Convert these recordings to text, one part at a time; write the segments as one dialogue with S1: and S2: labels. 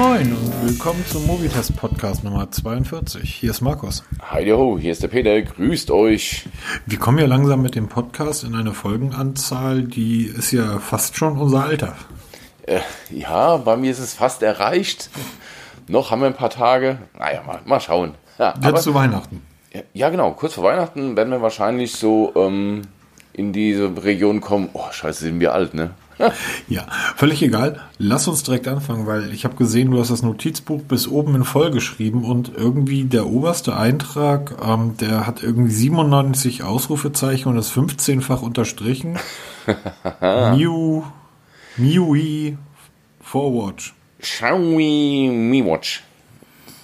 S1: moin und willkommen zum Movitest Podcast Nummer 42. Hier ist Markus.
S2: Hi ho, hier ist der Peter, grüßt euch.
S1: Wir kommen ja langsam mit dem Podcast in eine Folgenanzahl, die ist ja fast schon unser Alter.
S2: Äh, ja, bei mir ist es fast erreicht. Noch haben wir ein paar Tage. Naja, mal, mal schauen. Ja,
S1: Jetzt zu Weihnachten.
S2: Ja, genau. Kurz vor Weihnachten werden wir wahrscheinlich so ähm, in diese Region kommen. Oh, scheiße, sind wir alt, ne?
S1: ja, völlig egal. Lass uns direkt anfangen, weil ich habe gesehen, du hast das Notizbuch bis oben in voll geschrieben und irgendwie der oberste Eintrag, ähm, der hat irgendwie 97 Ausrufezeichen und ist 15-fach unterstrichen. New, MIUI Forwatch.
S2: Xiaomi Mi Watch.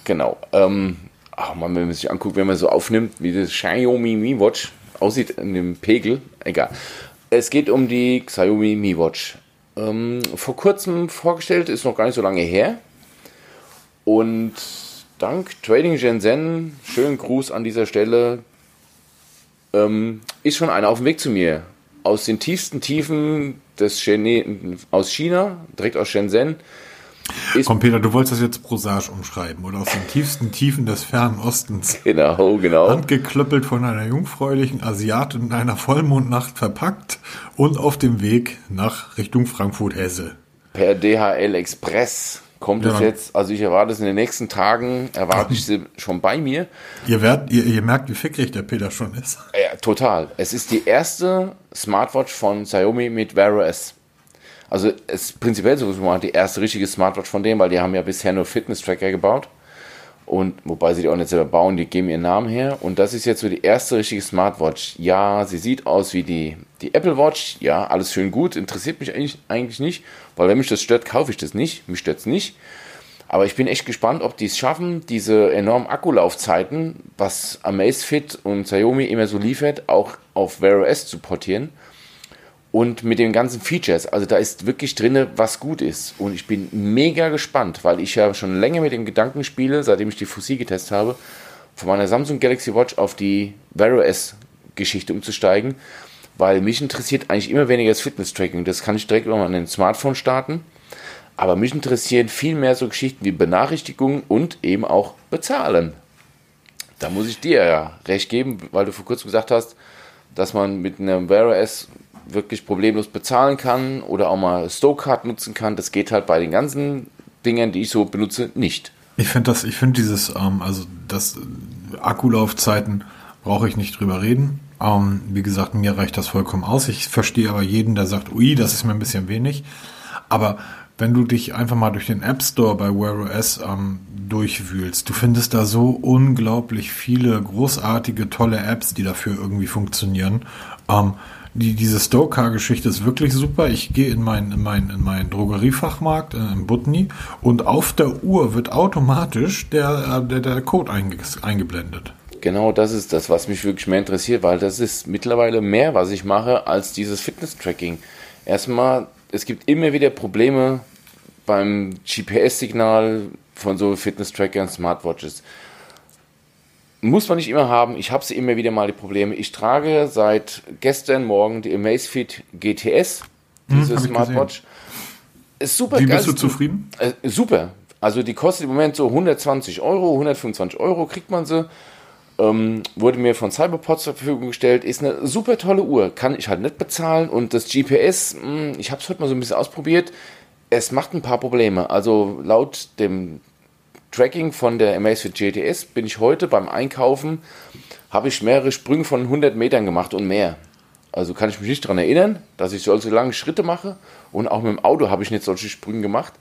S2: Genau. Ähm, ach man, wenn man sich anguckt, wenn man so aufnimmt, wie das Xiaomi Mi Watch aussieht in dem Pegel, egal. Es geht um die Xiaomi Mi Watch. Ähm, vor kurzem vorgestellt, ist noch gar nicht so lange her. Und dank Trading Shenzhen, schönen Gruß an dieser Stelle, ähm, ist schon einer auf dem Weg zu mir. Aus den tiefsten Tiefen des Chine aus China, direkt aus Shenzhen,
S1: Komm, Peter, du wolltest das jetzt prosage umschreiben oder aus den tiefsten Tiefen des fernen Ostens.
S2: Genau, genau.
S1: Handgeklöppelt von einer jungfräulichen Asiatin in einer Vollmondnacht verpackt und auf dem Weg nach Richtung Frankfurt-Hesse.
S2: Per DHL Express kommt ja. es jetzt, also ich erwarte es in den nächsten Tagen, erwarte ich sie schon bei mir.
S1: Ihr, werdet, ihr, ihr merkt, wie fickrig der Peter schon ist.
S2: Ja, total. Es ist die erste Smartwatch von Xiaomi mit Wear OS. Also es ist prinzipiell sowieso mal die erste richtige Smartwatch von denen, weil die haben ja bisher nur Fitness-Tracker gebaut. Und wobei sie die auch nicht selber bauen, die geben ihren Namen her. Und das ist jetzt so die erste richtige Smartwatch. Ja, sie sieht aus wie die, die Apple Watch. Ja, alles schön gut. Interessiert mich eigentlich, eigentlich nicht. Weil wenn mich das stört, kaufe ich das nicht. Mich stört es nicht. Aber ich bin echt gespannt, ob die es schaffen, diese enormen Akkulaufzeiten, was Amazfit und Xiaomi immer so liefert, auch auf Wear OS zu portieren und mit den ganzen Features. Also da ist wirklich drin, was gut ist. Und ich bin mega gespannt, weil ich ja schon länger mit dem Gedanken spiele, seitdem ich die Fussi getestet habe, von meiner Samsung Galaxy Watch auf die Wear OS Geschichte umzusteigen, weil mich interessiert eigentlich immer weniger das Fitness-Tracking. Das kann ich direkt über mein Smartphone starten. Aber mich interessieren viel mehr so Geschichten wie Benachrichtigungen und eben auch Bezahlen. Da muss ich dir ja recht geben, weil du vor kurzem gesagt hast, dass man mit einem Wear OS wirklich problemlos bezahlen kann oder auch mal Stowcard nutzen kann. Das geht halt bei den ganzen Dingen, die ich so benutze, nicht.
S1: Ich finde das, ich finde dieses, ähm, also das Akkulaufzeiten brauche ich nicht drüber reden. Ähm, wie gesagt, mir reicht das vollkommen aus. Ich verstehe aber jeden, der sagt, ui, das ist mir ein bisschen wenig. Aber wenn du dich einfach mal durch den App Store bei Wear OS ähm, durchwühlst, du findest da so unglaublich viele großartige, tolle Apps, die dafür irgendwie funktionieren. Ähm, die, diese Stoker-Geschichte ist wirklich super. Ich gehe in meinen in mein, in mein Drogeriefachmarkt äh, in Butni und auf der Uhr wird automatisch der, äh, der, der Code einge, eingeblendet.
S2: Genau das ist das, was mich wirklich mehr interessiert, weil das ist mittlerweile mehr, was ich mache, als dieses Fitness-Tracking. Erstmal, es gibt immer wieder Probleme beim GPS-Signal von so Fitness-Trackern, Smartwatches. Muss man nicht immer haben. Ich habe sie immer wieder mal die Probleme. Ich trage seit gestern Morgen die Amazfit GTS, hm, diese hm, Smartwatch.
S1: Ist super Wie geil. bist du zufrieden?
S2: Äh, super. Also die kostet im Moment so 120 Euro, 125 Euro kriegt man sie. Ähm, wurde mir von Cyberpod zur Verfügung gestellt. Ist eine super tolle Uhr. Kann ich halt nicht bezahlen. Und das GPS, mh, hm, ich habe es heute mal so ein bisschen ausprobiert. Es macht ein paar Probleme. Also laut dem Tracking von der Amazfit GTS bin ich heute beim Einkaufen, habe ich mehrere Sprünge von 100 Metern gemacht und mehr. Also kann ich mich nicht daran erinnern, dass ich solche lange Schritte mache und auch mit dem Auto habe ich nicht solche Sprünge gemacht.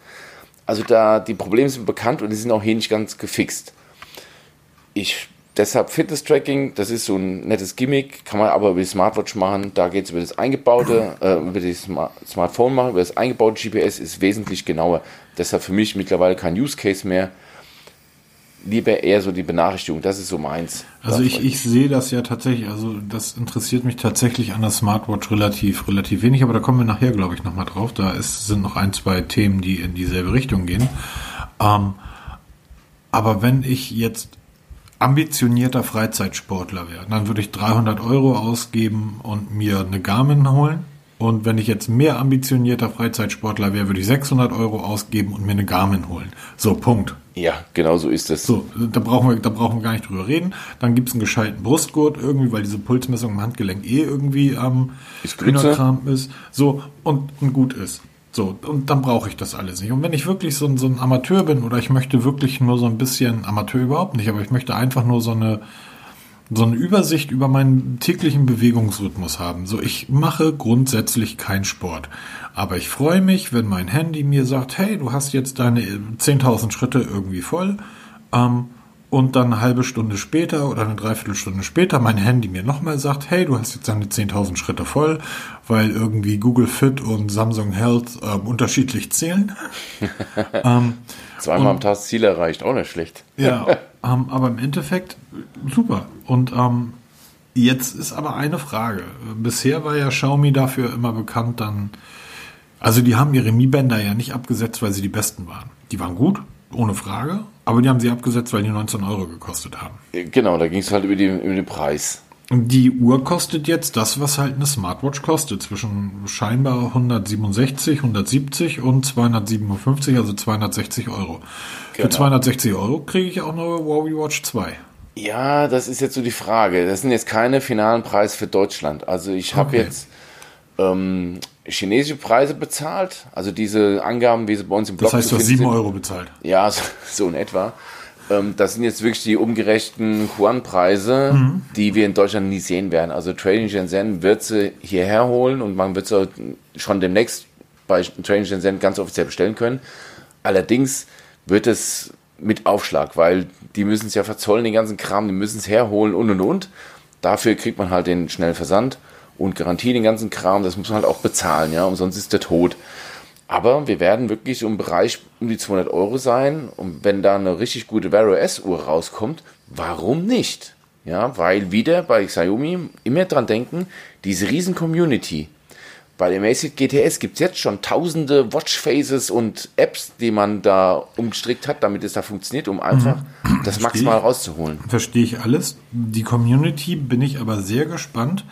S2: Also da die Probleme sind bekannt und die sind auch hier nicht ganz gefixt. Ich deshalb Fitness-Tracking, das ist so ein nettes Gimmick, kann man aber über die Smartwatch machen. Da geht es über das eingebaute, äh, über das Smart Smartphone machen, über das eingebaute GPS ist wesentlich genauer. Deshalb für mich mittlerweile kein Use Case mehr lieber eher so die Benachrichtigung. Das ist so meins.
S1: Also ich, ich sehe das ja tatsächlich, also das interessiert mich tatsächlich an der Smartwatch relativ, relativ wenig, aber da kommen wir nachher, glaube ich, nochmal drauf. Da ist, sind noch ein, zwei Themen, die in dieselbe Richtung gehen. Ähm, aber wenn ich jetzt ambitionierter Freizeitsportler wäre, dann würde ich 300 Euro ausgeben und mir eine Garmin holen. Und wenn ich jetzt mehr ambitionierter Freizeitsportler wäre, würde ich 600 Euro ausgeben und mir eine Garmin holen. So, Punkt.
S2: Ja, genau so ist es.
S1: So, da brauchen wir, da brauchen wir gar nicht drüber reden. Dann gibt's einen gescheiten Brustgurt irgendwie, weil diese Pulsmessung im Handgelenk eh irgendwie am
S2: ähm,
S1: Kram ist. So, und, und gut ist. So, und dann brauche ich das alles nicht. Und wenn ich wirklich so, so ein Amateur bin oder ich möchte wirklich nur so ein bisschen, Amateur überhaupt nicht, aber ich möchte einfach nur so eine, so eine Übersicht über meinen täglichen Bewegungsrhythmus haben. So, ich mache grundsätzlich keinen Sport. Aber ich freue mich, wenn mein Handy mir sagt, hey, du hast jetzt deine 10.000 Schritte irgendwie voll. Ähm, und dann eine halbe Stunde später oder eine Dreiviertelstunde später mein Handy mir nochmal sagt, hey, du hast jetzt deine 10.000 Schritte voll, weil irgendwie Google Fit und Samsung Health ähm, unterschiedlich zählen.
S2: ähm, Zweimal am Tag Ziel erreicht, auch nicht schlecht.
S1: ja, ähm, aber im Endeffekt super. Und ähm, jetzt ist aber eine Frage. Bisher war ja Xiaomi dafür immer bekannt, dann, also die haben ihre Mi-Bänder ja nicht abgesetzt, weil sie die besten waren. Die waren gut, ohne Frage, aber die haben sie abgesetzt, weil die 19 Euro gekostet haben.
S2: Genau, da ging es halt über, die, über den Preis.
S1: Die Uhr kostet jetzt das, was halt eine Smartwatch kostet, zwischen scheinbar 167, 170 und 257, also 260 Euro. Genau. Für 260 Euro kriege ich auch eine Huawei Watch 2.
S2: Ja, das ist jetzt so die Frage. Das sind jetzt keine finalen Preise für Deutschland. Also ich habe okay. jetzt ähm, chinesische Preise bezahlt, also diese Angaben, wie sie bei uns im
S1: Blog Das heißt, du hast 7 Euro bezahlt.
S2: Ja, so, so in etwa. Ähm, das sind jetzt wirklich die umgerechten Yuan-Preise, mhm. die wir in Deutschland nie sehen werden. Also Trading Shenzhen wird sie hierher holen und man wird sie schon demnächst bei Trading Shenzhen ganz offiziell bestellen können. Allerdings wird es mit Aufschlag, weil die müssen es ja verzollen, den ganzen Kram, die müssen es herholen und und und. Dafür kriegt man halt den schnellen Versand und Garantie, den ganzen Kram, das muss man halt auch bezahlen, ja, und sonst ist der tot. Aber wir werden wirklich im Bereich um die 200 Euro sein. Und wenn da eine richtig gute Vero S-Uhr rauskommt, warum nicht? Ja, weil wieder bei Xiaomi immer dran denken, diese riesen Community. Bei dem Amazfit GTS gibt es jetzt schon tausende Watchfaces und Apps, die man da umgestrickt hat, damit es da funktioniert, um einfach mhm. das maximal rauszuholen.
S1: Verstehe ich alles. Die Community bin ich aber sehr gespannt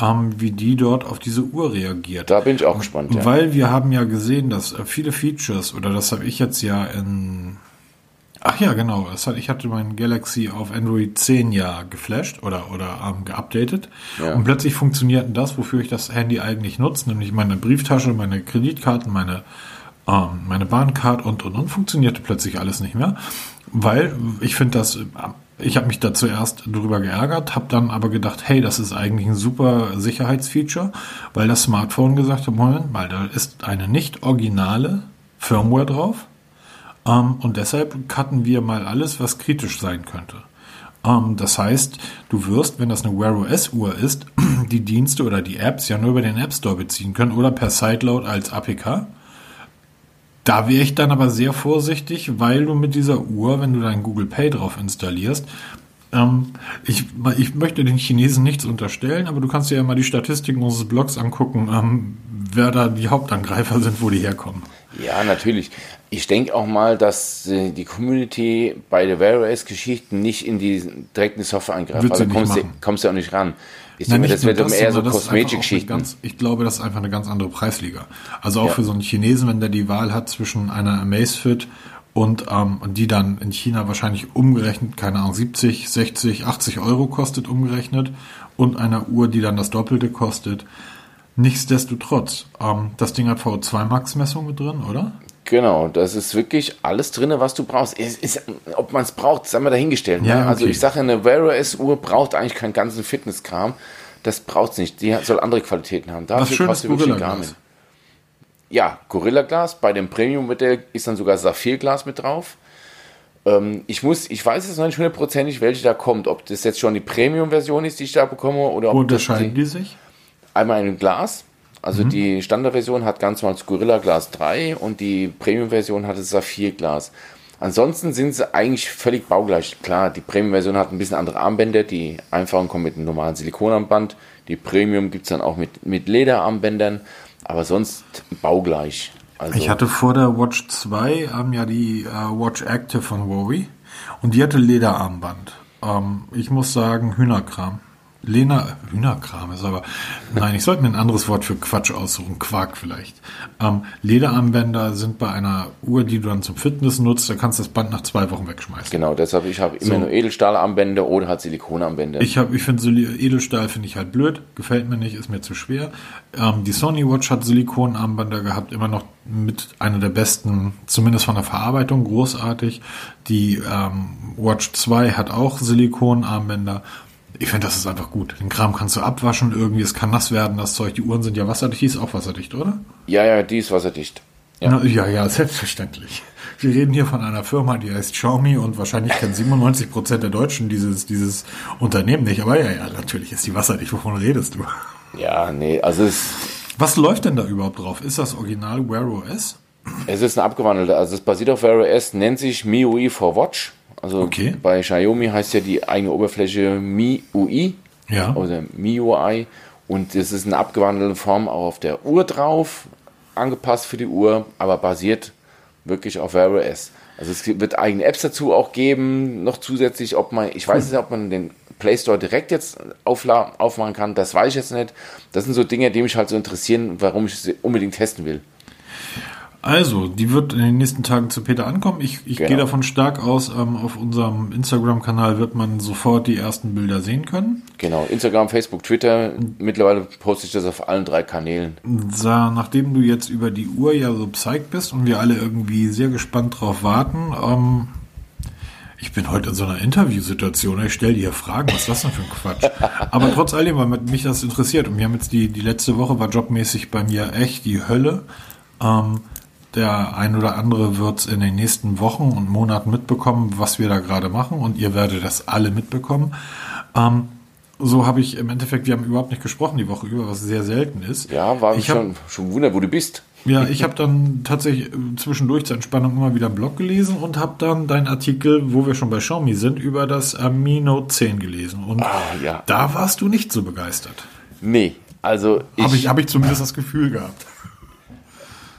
S1: ähm, wie die dort auf diese Uhr reagiert.
S2: Da bin ich auch gespannt.
S1: Ja. Weil wir haben ja gesehen, dass äh, viele Features, oder das habe ich jetzt ja in Ach ja, genau. ich hatte mein Galaxy auf Android 10 ja geflasht oder, oder ähm, geupdatet. Ja. Und plötzlich funktioniert das, wofür ich das Handy eigentlich nutze, nämlich meine Brieftasche, meine Kreditkarten, meine, ähm, meine Bahncard und, und, und funktionierte plötzlich alles nicht mehr. Weil ich finde das ich habe mich da zuerst drüber geärgert, habe dann aber gedacht, hey, das ist eigentlich ein super Sicherheitsfeature, weil das Smartphone gesagt hat, Moment mal, da ist eine nicht originale Firmware drauf ähm, und deshalb cutten wir mal alles, was kritisch sein könnte. Ähm, das heißt, du wirst, wenn das eine Wear OS Uhr ist, die Dienste oder die Apps ja nur über den App Store beziehen können oder per Sideload als APK. Da wäre ich dann aber sehr vorsichtig, weil du mit dieser Uhr, wenn du dein Google Pay drauf installierst, ähm, ich, ich möchte den Chinesen nichts unterstellen, aber du kannst dir ja mal die Statistiken unseres Blogs angucken, ähm, wer da die Hauptangreifer sind, wo die herkommen.
S2: Ja, natürlich. Ich denke auch mal, dass äh, die Community bei der Wear OS Geschichten nicht in die direkten Software eingreift. Also kommst du, kommst du auch nicht ran. Ich
S1: Nein, denke, das wird das, eher so Kosmetik-Geschichten. Ich glaube, das ist einfach eine ganz andere Preisliga. Also auch ja. für so einen Chinesen, wenn der die Wahl hat zwischen einer Amazfit und ähm, die dann in China wahrscheinlich umgerechnet, keine Ahnung, 70, 60, 80 Euro kostet umgerechnet und einer Uhr, die dann das Doppelte kostet. Nichtsdestotrotz, ähm, das Ding hat VO2 Max-Messung mit drin, oder?
S2: Genau, das ist wirklich alles drin, was du brauchst. Ist, ist, ob man es braucht, sei mal dahingestellt. Ne? Ja, okay. Also ich sage, eine Wear OS-Uhr braucht eigentlich keinen ganzen Fitnesskram. Das braucht es nicht. Die soll andere Qualitäten haben.
S1: Dafür was schönes Gorilla Glas.
S2: Ja, Gorilla Glas. Bei dem Premium-Modell ist dann sogar Saphir-Glas mit drauf. Ähm, ich muss, ich weiß jetzt noch nicht hundertprozentig, welche da kommt. Ob das jetzt schon die Premium-Version ist, die ich da bekomme, oder ob
S1: unterscheiden die, die sich?
S2: Einmal ein Glas also mhm. die Standardversion hat ganz normal Gorilla Glas 3 und die Premium-Version hat das Saphir-Glas. Ansonsten sind sie eigentlich völlig baugleich. Klar, die Premium-Version hat ein bisschen andere Armbänder, die einfachen kommen mit einem normalen Silikonarmband. Die Premium gibt es dann auch mit, mit Lederarmbändern, aber sonst baugleich.
S1: Also ich hatte vor der Watch 2 ähm, ja die äh, Watch Active von Huawei und die hatte Lederarmband. Ähm, ich muss sagen, Hühnerkram. Lena, Hühnerkram ist aber, nein, ich sollte mir ein anderes Wort für Quatsch aussuchen, Quark vielleicht. Ähm, Lederarmbänder sind bei einer Uhr, die du dann zum Fitness nutzt, da kannst du das Band nach zwei Wochen wegschmeißen.
S2: Genau, deshalb, ich habe immer
S1: So.
S2: nur Edelstahlarmbände oder halt Silikonarmbände.
S1: Ich habe, ich finde Edelstahl finde ich halt blöd, gefällt mir nicht, ist mir zu schwer. Ähm, die Sony Watch hat Silikonarmbänder gehabt, immer noch mit einer der besten, zumindest von der Verarbeitung, großartig. Die ähm, Watch 2 hat auch Silikonarmbänder. Ich finde, das ist einfach gut. Den Kram kannst du abwaschen irgendwie, es kann nass werden, das Zeug. Die Uhren sind ja wasserdicht, die ist auch wasserdicht, oder?
S2: ja, ja, die ist wasserdicht. Ja.
S1: Ja, ja, ja selbstverständlich. Wir reden hier von einer Firma, die heißt Xiaomi und wahrscheinlich kennen 97 Prozent der Deutschen dieses, dieses Unternehmen nicht. Aber ja, ja, natürlich ist die wasserdicht. Wovon redest du?
S2: Ja, nee, also es,
S1: Was läuft denn da überhaupt drauf? Ist das Original Wear OS?
S2: es ist eine abgewandelte, also es basiert auf Wear OS, nennt sich MIUI for Watch. Also
S1: Okay.
S2: bei Xiaomi heißt ja die eigene Oberfläche MIUI
S1: Ja.
S2: oder MIUI und es ist eine abgewandelte Form auch auf der Uhr drauf, angepasst für die Uhr, aber basiert wirklich auf Wear OS. Also es wird eigene Apps dazu auch geben, noch zusätzlich, ob man, ich weiß nicht, ob man den Play Store direkt jetzt aufmachen kann, das weiß ich jetzt nicht. Das sind so Dinge, die mich halt so interessieren, warum ich sie unbedingt testen will.
S1: Also, die wird in den nächsten Tagen zu Peter ankommen. Ich, ich
S2: Genau.
S1: gehe davon stark aus, ähm, auf unserem Instagram-Kanal wird man sofort die ersten Bilder sehen können.
S2: Genau, Instagram, Facebook, Twitter. Mittlerweile poste ich das auf allen drei Kanälen.
S1: Sa, nachdem du jetzt über die Uhr ja so psyched bist und wir alle irgendwie sehr gespannt drauf warten, ähm, ich bin heute in so einer Interviewsituation, ich stelle dir Fragen, was ist das denn für ein Quatsch? Aber trotz alledem, weil mich das interessiert und wir haben jetzt die, die letzte Woche war jobmäßig bei mir echt die Hölle. Ähm, der ein oder andere wird es in den nächsten Wochen und Monaten mitbekommen, was wir da gerade machen und ihr werdet das alle mitbekommen. Ähm, so habe ich im Endeffekt, wir haben überhaupt nicht gesprochen die Woche über, was sehr selten ist.
S2: Ja, war
S1: ich
S2: ich
S1: hab-
S2: schon, schon Wunder, wo du bist.
S1: ja, ich habe dann tatsächlich äh, zwischendurch zur Entspannung immer wieder einen Blog gelesen und habe dann deinen Artikel, wo wir schon bei Xiaomi sind, über das Mi Note 10 gelesen. Und
S2: Ah, ja.
S1: da warst du nicht so begeistert.
S2: Nee, also ich,
S1: Habe ich, hab ich zumindest das Gefühl gehabt.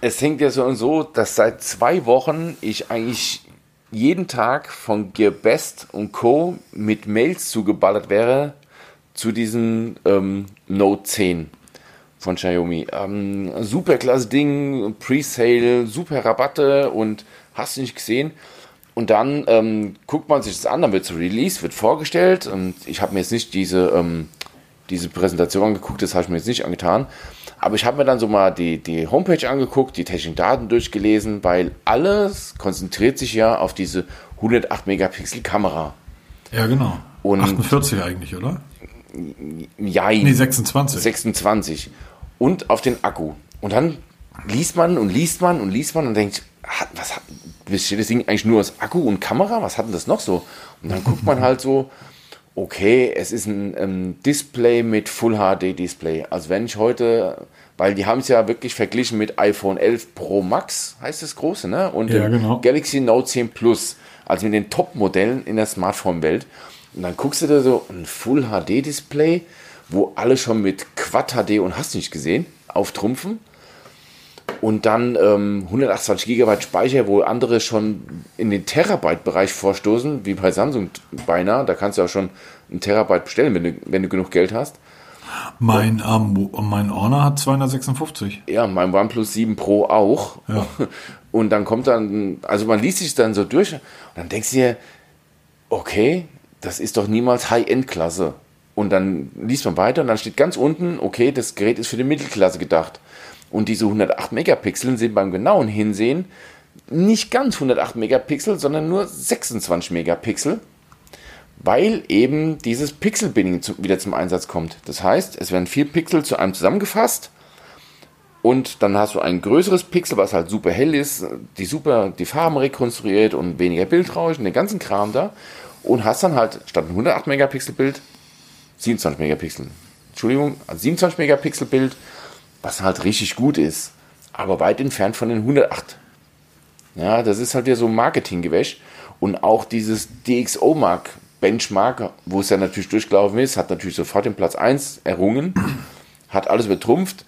S2: Es hängt ja so und so, dass seit zwei Wochen ich eigentlich jeden Tag von Gearbest und Co. mit Mails zugeballert wäre zu diesem ähm, Note 10 von Xiaomi. Ähm, super klasse Ding, Presale, super Rabatte und hast du nicht gesehen. Und dann ähm, guckt man sich das an, dann wird es Release, wird vorgestellt und ich habe mir jetzt nicht diese, ähm, diese Präsentation angeguckt, das habe ich mir jetzt nicht angetan. Aber ich habe mir dann so mal die, die Homepage angeguckt, die technischen Daten durchgelesen, weil alles konzentriert sich ja auf diese 108 Megapixel Kamera.
S1: Ja, genau.
S2: Und-
S1: 48 eigentlich, oder?
S2: Jein.
S1: Nee, 26.
S2: 26. Und auf den Akku. Und dann liest man und liest man und liest man und denkt, was hat, besteht das Ding eigentlich nur aus Akku und Kamera? Was hat denn das noch so? Und dann guckt man halt so, okay, es ist ein ähm, Display mit Full HD Display. Also wenn ich heute, weil die haben es ja wirklich verglichen mit iPhone 11 Pro Max, heißt das große, ne? Und
S1: Ja, genau.
S2: Galaxy Note 10 Plus, also mit den Top-Modellen in der Smartphone-Welt. Und dann guckst du da so ein Full HD Display, wo alle schon mit Quad HD und hast nicht gesehen, auftrumpfen. Und dann ähm, 128 GB Speicher, wo andere schon in den Terabyte-Bereich vorstoßen, wie bei Samsung beinahe. Da kannst du auch schon einen Terabyte bestellen, wenn du, wenn du genug Geld hast.
S1: Mein, ähm, mein Honor hat 256.
S2: Ja, mein OnePlus 7 Pro auch.
S1: Ja.
S2: Und dann kommt dann, also man liest sich dann so durch und dann denkst du dir, okay, das ist doch niemals High-End-Klasse. Und dann liest man weiter und dann steht ganz unten, okay, das Gerät ist für die Mittelklasse gedacht. Und diese 108 Megapixel sind beim genauen Hinsehen nicht ganz 108 Megapixel, sondern nur 26 Megapixel, weil eben dieses Pixel-Binning wieder zum Einsatz kommt. Das heißt, es werden vier Pixel zu einem zusammengefasst und dann hast du ein größeres Pixel, was halt super hell ist, die super die Farben rekonstruiert und weniger Bildrauschen, den ganzen Kram da. Und hast dann halt statt ein 108 Megapixel Bild 27 Megapixel. Entschuldigung, also 27 Megapixel Bild, was halt richtig gut ist, aber weit entfernt von den 108. Ja, das ist halt wieder so ein Marketinggewäsch. Und auch dieses DxO-Mark Benchmark, wo es ja natürlich durchgelaufen ist, hat natürlich sofort den Platz 1 errungen, hat alles übertrumpft.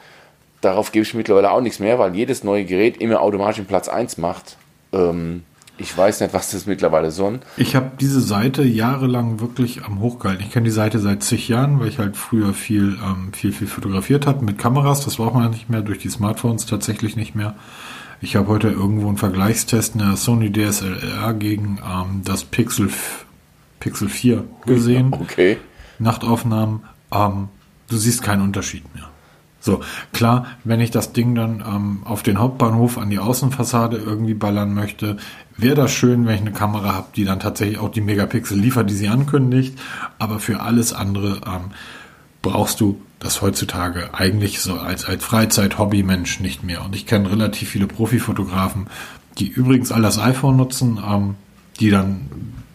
S2: Darauf gebe ich mittlerweile auch nichts mehr, weil jedes neue Gerät immer automatisch den Platz 1 macht. Ähm, Ich weiß nicht, was das mittlerweile soll.
S1: Ich habe diese Seite jahrelang wirklich am hochgehalten. Ich kenne die Seite seit zig Jahren, weil ich halt früher viel, ähm, viel, viel fotografiert habe mit Kameras. Das braucht man nicht mehr, durch die Smartphones tatsächlich nicht mehr. Ich habe heute irgendwo einen Vergleichstest einer Sony DSLR gegen ähm, das Pixel, Pixel 4 gesehen.
S2: Okay.
S1: Nachtaufnahmen. Ähm, du siehst keinen Unterschied mehr. So, klar, wenn ich das Ding dann ähm, auf den Hauptbahnhof an die Außenfassade irgendwie ballern möchte, wäre das schön, wenn ich eine Kamera habe, die dann tatsächlich auch die Megapixel liefert, die sie ankündigt. Aber für alles andere ähm, brauchst du das heutzutage eigentlich so als, als Freizeit-Hobby-Mensch nicht mehr. Und ich kenne relativ viele Profifotografen, die übrigens all das iPhone nutzen, ähm, die dann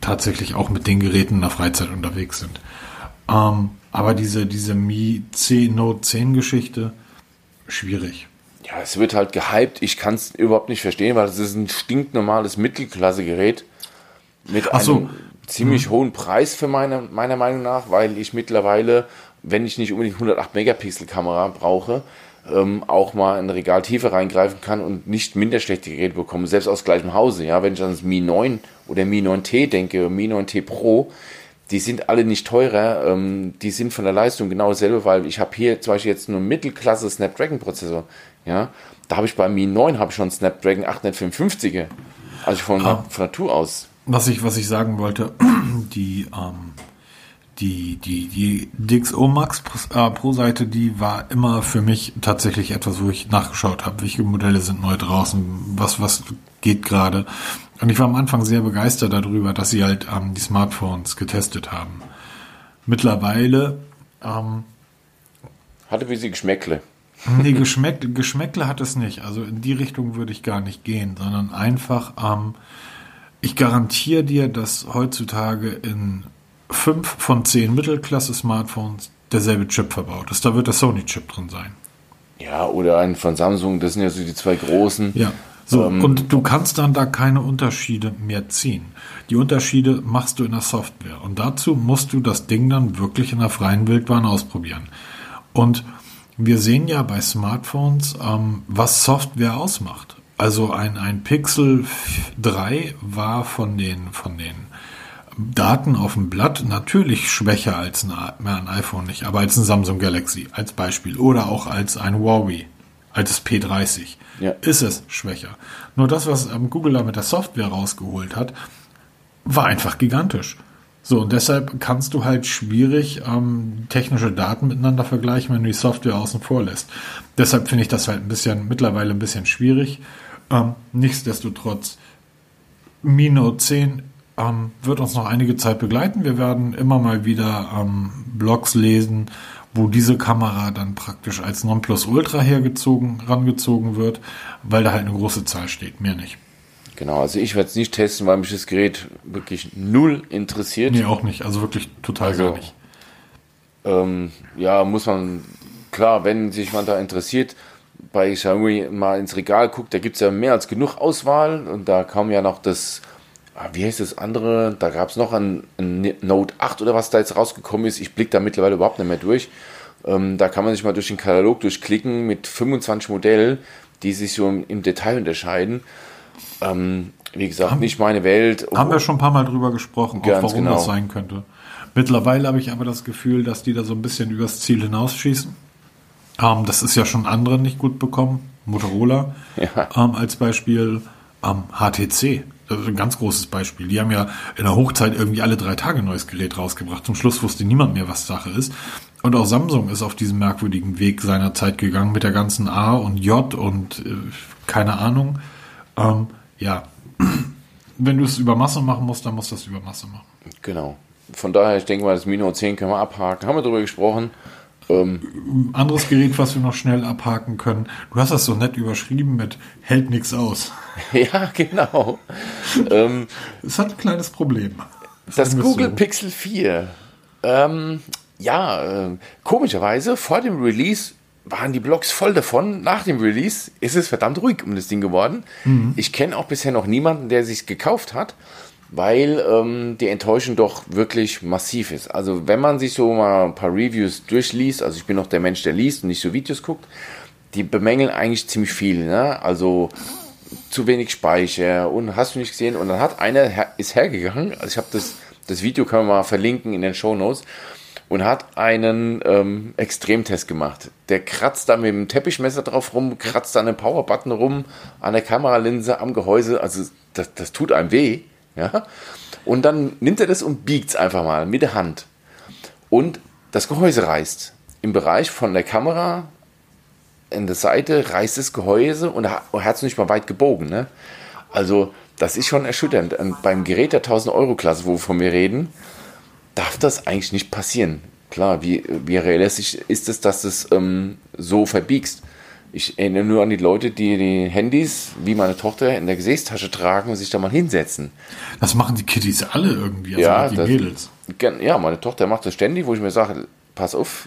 S1: tatsächlich auch mit den Geräten in der Freizeit unterwegs sind. Ähm, aber diese, diese Mi 10 Note 10 Geschichte, schwierig.
S2: Ja, es wird halt gehypt. Ich kann es überhaupt nicht verstehen, weil es ist ein stinknormales Mittelklasse-Gerät mit
S1: Ach so.
S2: einem ziemlich hohen Preis für meine, meiner Meinung nach, weil ich mittlerweile, wenn ich nicht unbedingt 108 Megapixel Kamera brauche, ähm, auch mal in Regal tiefer reingreifen kann und nicht minder schlechte Geräte bekomme, selbst aus gleichem Hause. Ja, wenn ich an das Mi 9 oder Mi 9T denke, Mi 9T Pro, die sind alle nicht teurer, ähm, die sind von der Leistung genau dasselbe, weil ich habe hier zum Beispiel jetzt nur Mittelklasse Snapdragon Prozessor, ja, da habe ich bei Mi 9 habe ich schon Snapdragon 855er, also von,
S1: Ah.
S2: von Natur aus.
S1: Was ich, was ich sagen wollte, die, ähm, die, die, die DxO Max äh, Pro Seite, die war immer für mich tatsächlich etwas, wo ich nachgeschaut habe, welche Modelle sind neu draußen, was, was geht gerade. Und ich war am Anfang sehr begeistert darüber, dass sie halt ähm, die Smartphones getestet haben. Mittlerweile, ähm,
S2: Hatte wie sie Geschmäckle.
S1: Nee, Geschmäck, Geschmäckle hat es nicht. Also in die Richtung würde ich gar nicht gehen, sondern einfach, ähm, ich garantiere dir, dass heutzutage in fünf von zehn Mittelklasse-Smartphones derselbe Chip verbaut ist. Da wird der Sony-Chip drin sein.
S2: Ja, oder einen von Samsung, das sind ja so die zwei großen.
S1: Ja. So,
S2: Ähm,
S1: und du kannst dann da keine Unterschiede mehr ziehen. Die Unterschiede machst du in der Software. Und dazu musst du das Ding dann wirklich in der freien Wildbahn ausprobieren. Und wir sehen ja bei Smartphones, ähm, was Software ausmacht. Also ein, ein Pixel 3 war von den, von den Daten auf dem Blatt natürlich schwächer als ein, ein iPhone nicht, aber als ein Samsung Galaxy als Beispiel oder auch als ein Huawei, als das P30
S2: Ja.
S1: ist es schwächer. Nur das, was Google da mit der Software rausgeholt hat, war einfach gigantisch. So, und deshalb kannst du halt schwierig ähm, technische Daten miteinander vergleichen, wenn du die Software außen vor lässt. Deshalb finde ich das halt ein bisschen, mittlerweile ein bisschen schwierig. Ähm, nichtsdestotrotz, Mi Note 10 ähm, wird uns noch einige Zeit begleiten. Wir werden immer mal wieder ähm, Blogs lesen, wo diese Kamera dann praktisch als Nonplusultra hergezogen, rangezogen wird, weil da halt eine große Zahl steht, mehr nicht.
S2: Genau, also ich werde es nicht testen, weil mich das Gerät wirklich null interessiert.
S1: Nee, auch nicht. Also wirklich total
S2: Also,
S1: gar nicht.
S2: Ähm, ja, muss man, klar, wenn sich man da interessiert, bei Xiaomi mal ins Regal guckt, da gibt es ja mehr als genug Auswahl und da kam ja noch das, wie heißt das andere, da gab es noch ein, ein Note 8 oder was da jetzt rausgekommen ist, ich blicke da mittlerweile überhaupt nicht mehr durch. Ähm, da kann man sich mal durch den Katalog durchklicken mit 25 Modellen, die sich so im, im Detail unterscheiden. Ähm, wie gesagt, nicht meine Welt.
S1: Haben wir schon ein paar Mal drüber gesprochen, auch warum
S2: genau.
S1: das sein könnte. Mittlerweile habe ich aber das Gefühl, dass die da so ein bisschen übers Ziel hinausschießen. Ähm, das ist ja schon andere nicht gut bekommen. Motorola
S2: Ja.
S1: ähm, als Beispiel. Ähm, HTC, ein ganz großes Beispiel. Die haben ja in der Hochzeit irgendwie alle drei Tage ein neues Gerät rausgebracht. Zum Schluss wusste niemand mehr, was Sache ist. Und auch Samsung ist auf diesen merkwürdigen Weg seiner Zeit gegangen mit der ganzen A und J und äh, keine Ahnung. Ähm, ja, wenn du es über Masse machen musst, dann musst du das über Masse machen.
S2: Genau. Von daher, ich denke mal, das Mino 10 können wir abhaken. Haben wir darüber gesprochen. Ähm,
S1: Anderes Gerät, was wir noch schnell abhaken können. Du hast das so nett überschrieben mit hält nichts aus.
S2: ja, genau. ähm,
S1: Es hat ein kleines Problem.
S2: das
S1: wir's
S2: Google
S1: so.
S2: Pixel 4. Ähm, ja, äh, komischerweise, vor dem Release waren die Blogs voll davon. Nach dem Release ist es verdammt ruhig um das Ding geworden. Ich kenne auch bisher noch niemanden, der sich gekauft hat, weil ähm, die Enttäuschung doch wirklich massiv ist. Also wenn man sich so mal ein paar Reviews durchliest, also ich bin noch der Mensch, der liest und nicht so Videos guckt, die bemängeln eigentlich ziemlich viel. Ne? Also zu wenig Speicher und hast du nicht gesehen. Und dann hat einer her ist hergegangen, also ich habe das, das Video kann man mal verlinken in den Show Notes und hat einen ähm, Extremtest gemacht. Der kratzt da mit dem Teppichmesser drauf rum, kratzt an dem Powerbutton rum, an der Kameralinse, am Gehäuse. Also das, das tut einem weh. Ja? Und dann nimmt er das und biegt es einfach mal mit der Hand. Und das Gehäuse reißt. Im Bereich von der Kamera in der Seite reißt das Gehäuse und er hat es nicht mal weit gebogen. Ne? Also das ist schon erschütternd. Und beim Gerät der 1000 Euro Klasse, wovon wir reden, darf das eigentlich nicht passieren. Klar, wie, wie realistisch ist es, dass du es ähm, so verbiegst? Ich erinnere nur an die Leute, die die Handys, wie meine Tochter, in der Gesäßtasche tragen und sich da mal hinsetzen.
S1: Das machen die Kiddies alle irgendwie,
S2: also ja, die das, Mädels. Ja, meine Tochter macht das ständig, wo ich mir sage, pass auf,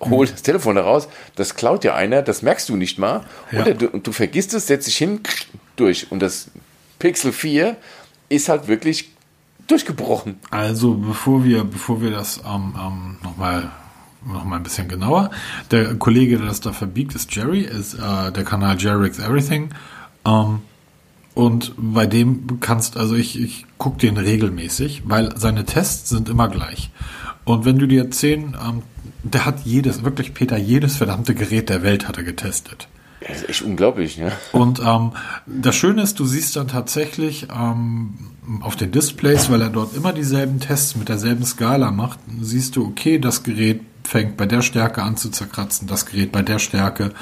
S2: hol das Telefon da raus, das klaut dir einer, das merkst du nicht mal. Ja. Oder du, du vergisst es, setzt dich hin, durch. Und das Pixel 4 ist halt wirklich durchgebrochen.
S1: Also bevor wir, bevor wir das ähm, ähm, nochmal noch mal ein bisschen genauer. Der Kollege, der das da verbiegt, ist Jerry, ist äh, der Kanal Jerry's Everything. Ähm, und bei dem kannst, also ich, ich gucke den regelmäßig, weil seine Tests sind immer gleich. Und wenn du dir zehn, ähm, der hat jedes, wirklich Peter, jedes verdammte Gerät der Welt hat er getestet.
S2: Das ist echt unglaublich, ne?
S1: Und ähm, das Schöne ist, du siehst dann tatsächlich ähm, auf den Displays, weil er dort immer dieselben Tests mit derselben Skala macht, siehst du, okay, das Gerät fängt bei der Stärke an zu zerkratzen, das Gerät bei der Stärke.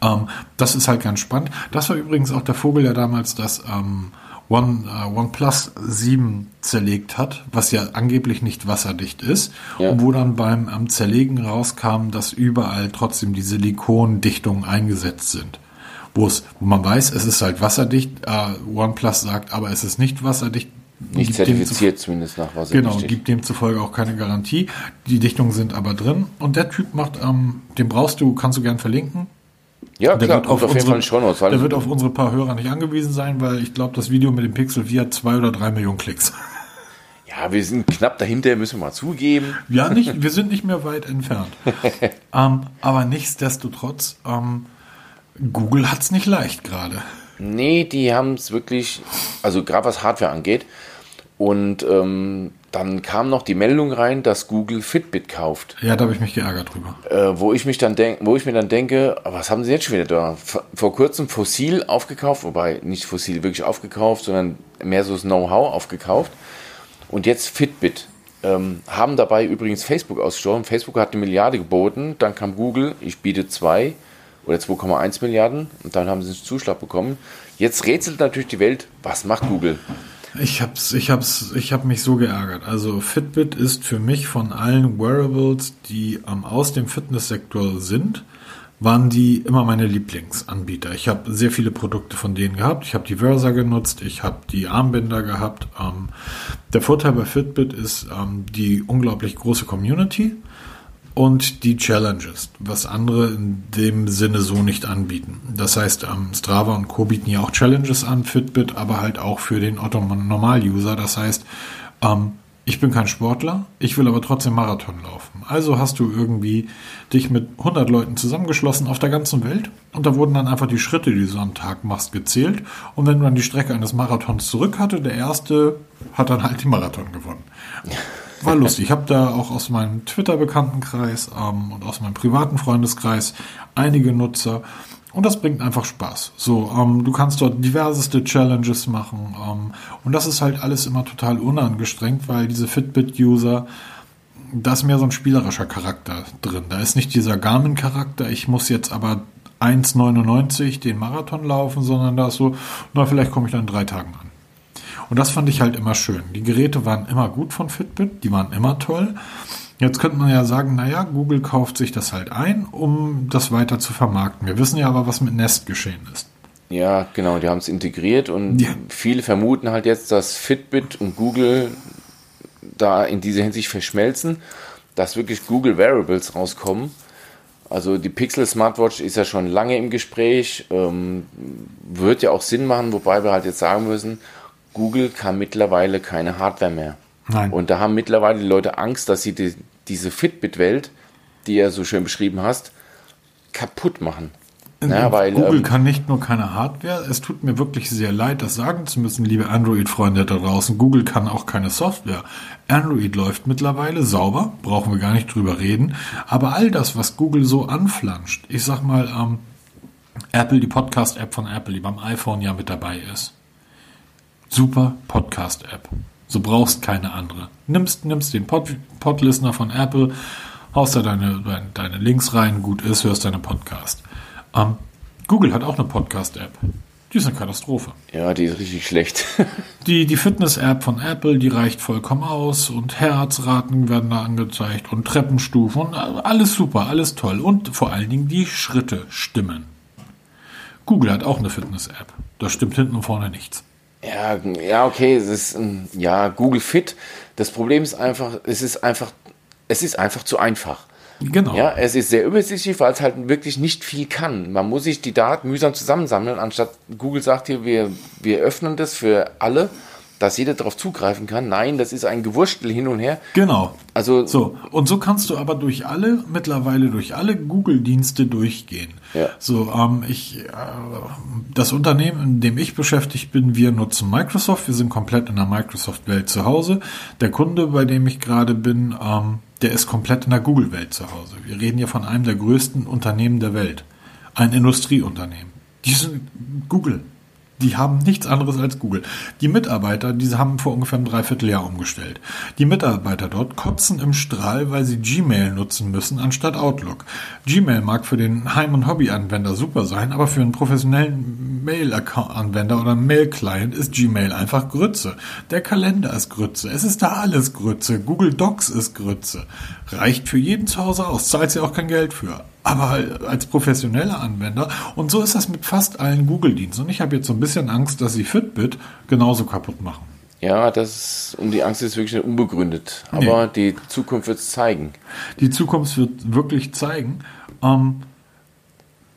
S1: Ähm, das ist halt ganz spannend. Das war übrigens auch der Vogel, der damals das ähm, One, uh, OnePlus 7 zerlegt hat, was ja angeblich nicht wasserdicht ist, ja. und wo dann beim am Zerlegen rauskam, dass überall trotzdem die Silikondichtungen eingesetzt sind. Wo es, wo man weiß, es ist halt wasserdicht, uh, OnePlus sagt, aber es ist nicht wasserdicht.
S2: Nicht zertifiziert zumindest nach
S1: wasserdicht. Genau, gibt demzufolge auch keine Garantie. Die Dichtungen sind aber drin und der Typ macht, ähm, den brauchst du, kannst du gern verlinken,
S2: ja, der klar, wird auf, auf jeden Fall
S1: Shownotes, Der wird auf unsere paar Hörer nicht angewiesen sein, weil ich glaube, das Video mit dem Pixel 4 hat zwei oder drei Millionen Klicks.
S2: Ja, wir sind knapp dahinter, müssen wir mal zugeben.
S1: Ja, nicht, wir sind nicht mehr weit entfernt. ähm, aber nichtsdestotrotz, ähm, Google hat es nicht leicht gerade.
S2: Nee, die haben es wirklich, also gerade was Hardware angeht. Und ähm, dann kam noch die Meldung rein, dass Google Fitbit kauft.
S1: Ja, da habe ich mich geärgert drüber.
S2: Äh, wo ich mich dann denk, wo ich mir dann denke, was haben sie jetzt schon wieder da? Vor kurzem Fossil aufgekauft, wobei nicht Fossil wirklich aufgekauft, sondern mehr so das Know-how aufgekauft. Und jetzt Fitbit. Ähm, haben dabei übrigens Facebook ausgestorben. Facebook hat eine Milliarde geboten, dann kam Google, ich biete zwei oder 2,1 Milliarden und dann haben sie einen Zuschlag bekommen. Jetzt rätselt natürlich die Welt, was macht Google?
S1: Ich hab's, ich hab's, ich hab mich so geärgert. Also Fitbit ist für mich von allen Wearables, die ähm, aus dem Fitnesssektor sind, waren die immer meine Lieblingsanbieter. Ich habe sehr viele Produkte von denen gehabt. Ich habe die Versa genutzt, ich habe die Armbänder gehabt. Ähm, der Vorteil bei Fitbit ist ähm, die unglaublich große Community und die Challenges, was andere in dem Sinne so nicht anbieten. Das heißt, ähm, Strava und Co. bieten ja auch Challenges an, Fitbit, aber halt auch für den Otto-Normal-User. Das heißt, ähm, ich bin kein Sportler, ich will aber trotzdem Marathon laufen. Also hast du irgendwie dich mit 100 Leuten zusammengeschlossen auf der ganzen Welt und da wurden dann einfach die Schritte, die du am Tag machst, gezählt. Und wenn du dann die Strecke eines Marathons zurück hatte, der erste hat dann halt die Marathon gewonnen war lustig. Ich habe da auch aus meinem Twitter-Bekanntenkreis ähm, und aus meinem privaten Freundeskreis einige Nutzer. Und das bringt einfach Spaß. So, ähm, du kannst dort diverseste Challenges machen. Ähm, und das ist halt alles immer total unangestrengt, weil diese Fitbit-User, da ist mehr so ein spielerischer Charakter drin. Da ist nicht dieser Garmin-Charakter, ich muss jetzt aber 1,99 den Marathon laufen, sondern da ist so, na, vielleicht komme ich dann in drei Tagen an. Und das fand ich halt immer schön. Die Geräte waren immer gut von Fitbit, die waren immer toll. Jetzt könnte man ja sagen, naja, Google kauft sich das halt ein, um das weiter zu vermarkten. Wir wissen ja aber, was mit Nest geschehen ist.
S2: Ja, genau, die haben es integriert und ja. viele vermuten halt jetzt, dass Fitbit und Google da in dieser Hinsicht verschmelzen, dass wirklich Google Variables rauskommen. Also die Pixel Smartwatch ist ja schon lange im Gespräch, ähm, wird ja auch Sinn machen, wobei wir halt jetzt sagen müssen, Google kann mittlerweile keine Hardware mehr. Nein. Und da haben mittlerweile die Leute Angst, dass sie die, diese Fitbit-Welt, die er so schön beschrieben hast, kaputt machen. Ja, weil,
S1: Google
S2: ähm,
S1: kann nicht nur keine Hardware. Es tut mir wirklich sehr leid, das sagen zu müssen, liebe Android-Freunde da draußen. Google kann auch keine Software. Android läuft mittlerweile sauber, brauchen wir gar nicht drüber reden. Aber all das, was Google so anflanscht, ich sag mal, ähm, Apple, die Podcast-App von Apple, die beim iPhone ja mit dabei ist. Super Podcast-App. So brauchst keine andere. Nimmst, nimmst den Pod, Podlistener von Apple, haust da deine, deine, Links rein, gut ist, hörst deine Podcast. Ähm, Google hat auch eine Podcast-App. Die ist eine Katastrophe.
S2: Ja, die ist richtig schlecht.
S1: Die, die Fitness-App von Apple, die reicht vollkommen aus und Herzraten werden da angezeigt und Treppenstufen und alles super, alles toll und vor allen Dingen die Schritte stimmen. Google hat auch eine Fitness-App. Da stimmt hinten und vorne nichts.
S2: Ja, ja, okay, es ist ähm, ja Google Fit. Das Problem ist einfach, es ist einfach, es ist einfach zu einfach.
S1: Genau.
S2: Ja, es ist sehr übersichtlich, weil es halt wirklich nicht viel kann. Man muss sich die Daten mühsam zusammensammeln, anstatt Google sagt hier, wir, wir öffnen das für alle, dass jeder darauf zugreifen kann. Nein, das ist ein Gewurstel hin und her.
S1: Genau.
S2: Also
S1: So, und so kannst du aber durch alle, mittlerweile durch alle Google-Dienste durchgehen.
S2: Ja.
S1: So, ähm, ich, äh, das Unternehmen, in dem ich beschäftigt bin, wir nutzen Microsoft. Wir sind komplett in der Microsoft-Welt zu Hause. Der Kunde, bei dem ich gerade bin, ähm, der ist komplett in der Google-Welt zu Hause. Wir reden hier von einem der größten Unternehmen der Welt. Ein Industrieunternehmen. Die sind Google. Die haben nichts anderes als Google. Die Mitarbeiter, die haben vor ungefähr einem Dreivierteljahr umgestellt. Die Mitarbeiter dort kotzen im Strahl, weil sie Gmail nutzen müssen anstatt Outlook. Gmail mag für den Heim- und Hobby-Anwender super sein, aber für einen professionellen Mail-Anwender oder Mail-Client ist Gmail einfach Grütze. Der Kalender ist Grütze. Es ist da alles Grütze. Google Docs ist Grütze. Reicht für jeden zu Hause aus, zahlt sie auch kein Geld für aber als professioneller Anwender. Und so ist das mit fast allen Google-Diensten. Und ich habe jetzt so ein bisschen Angst, dass sie Fitbit genauso kaputt machen.
S2: Ja, das und die Angst ist wirklich nicht unbegründet. Aber die Zukunft wird es zeigen.
S1: Die Zukunft wird wirklich zeigen. Ähm,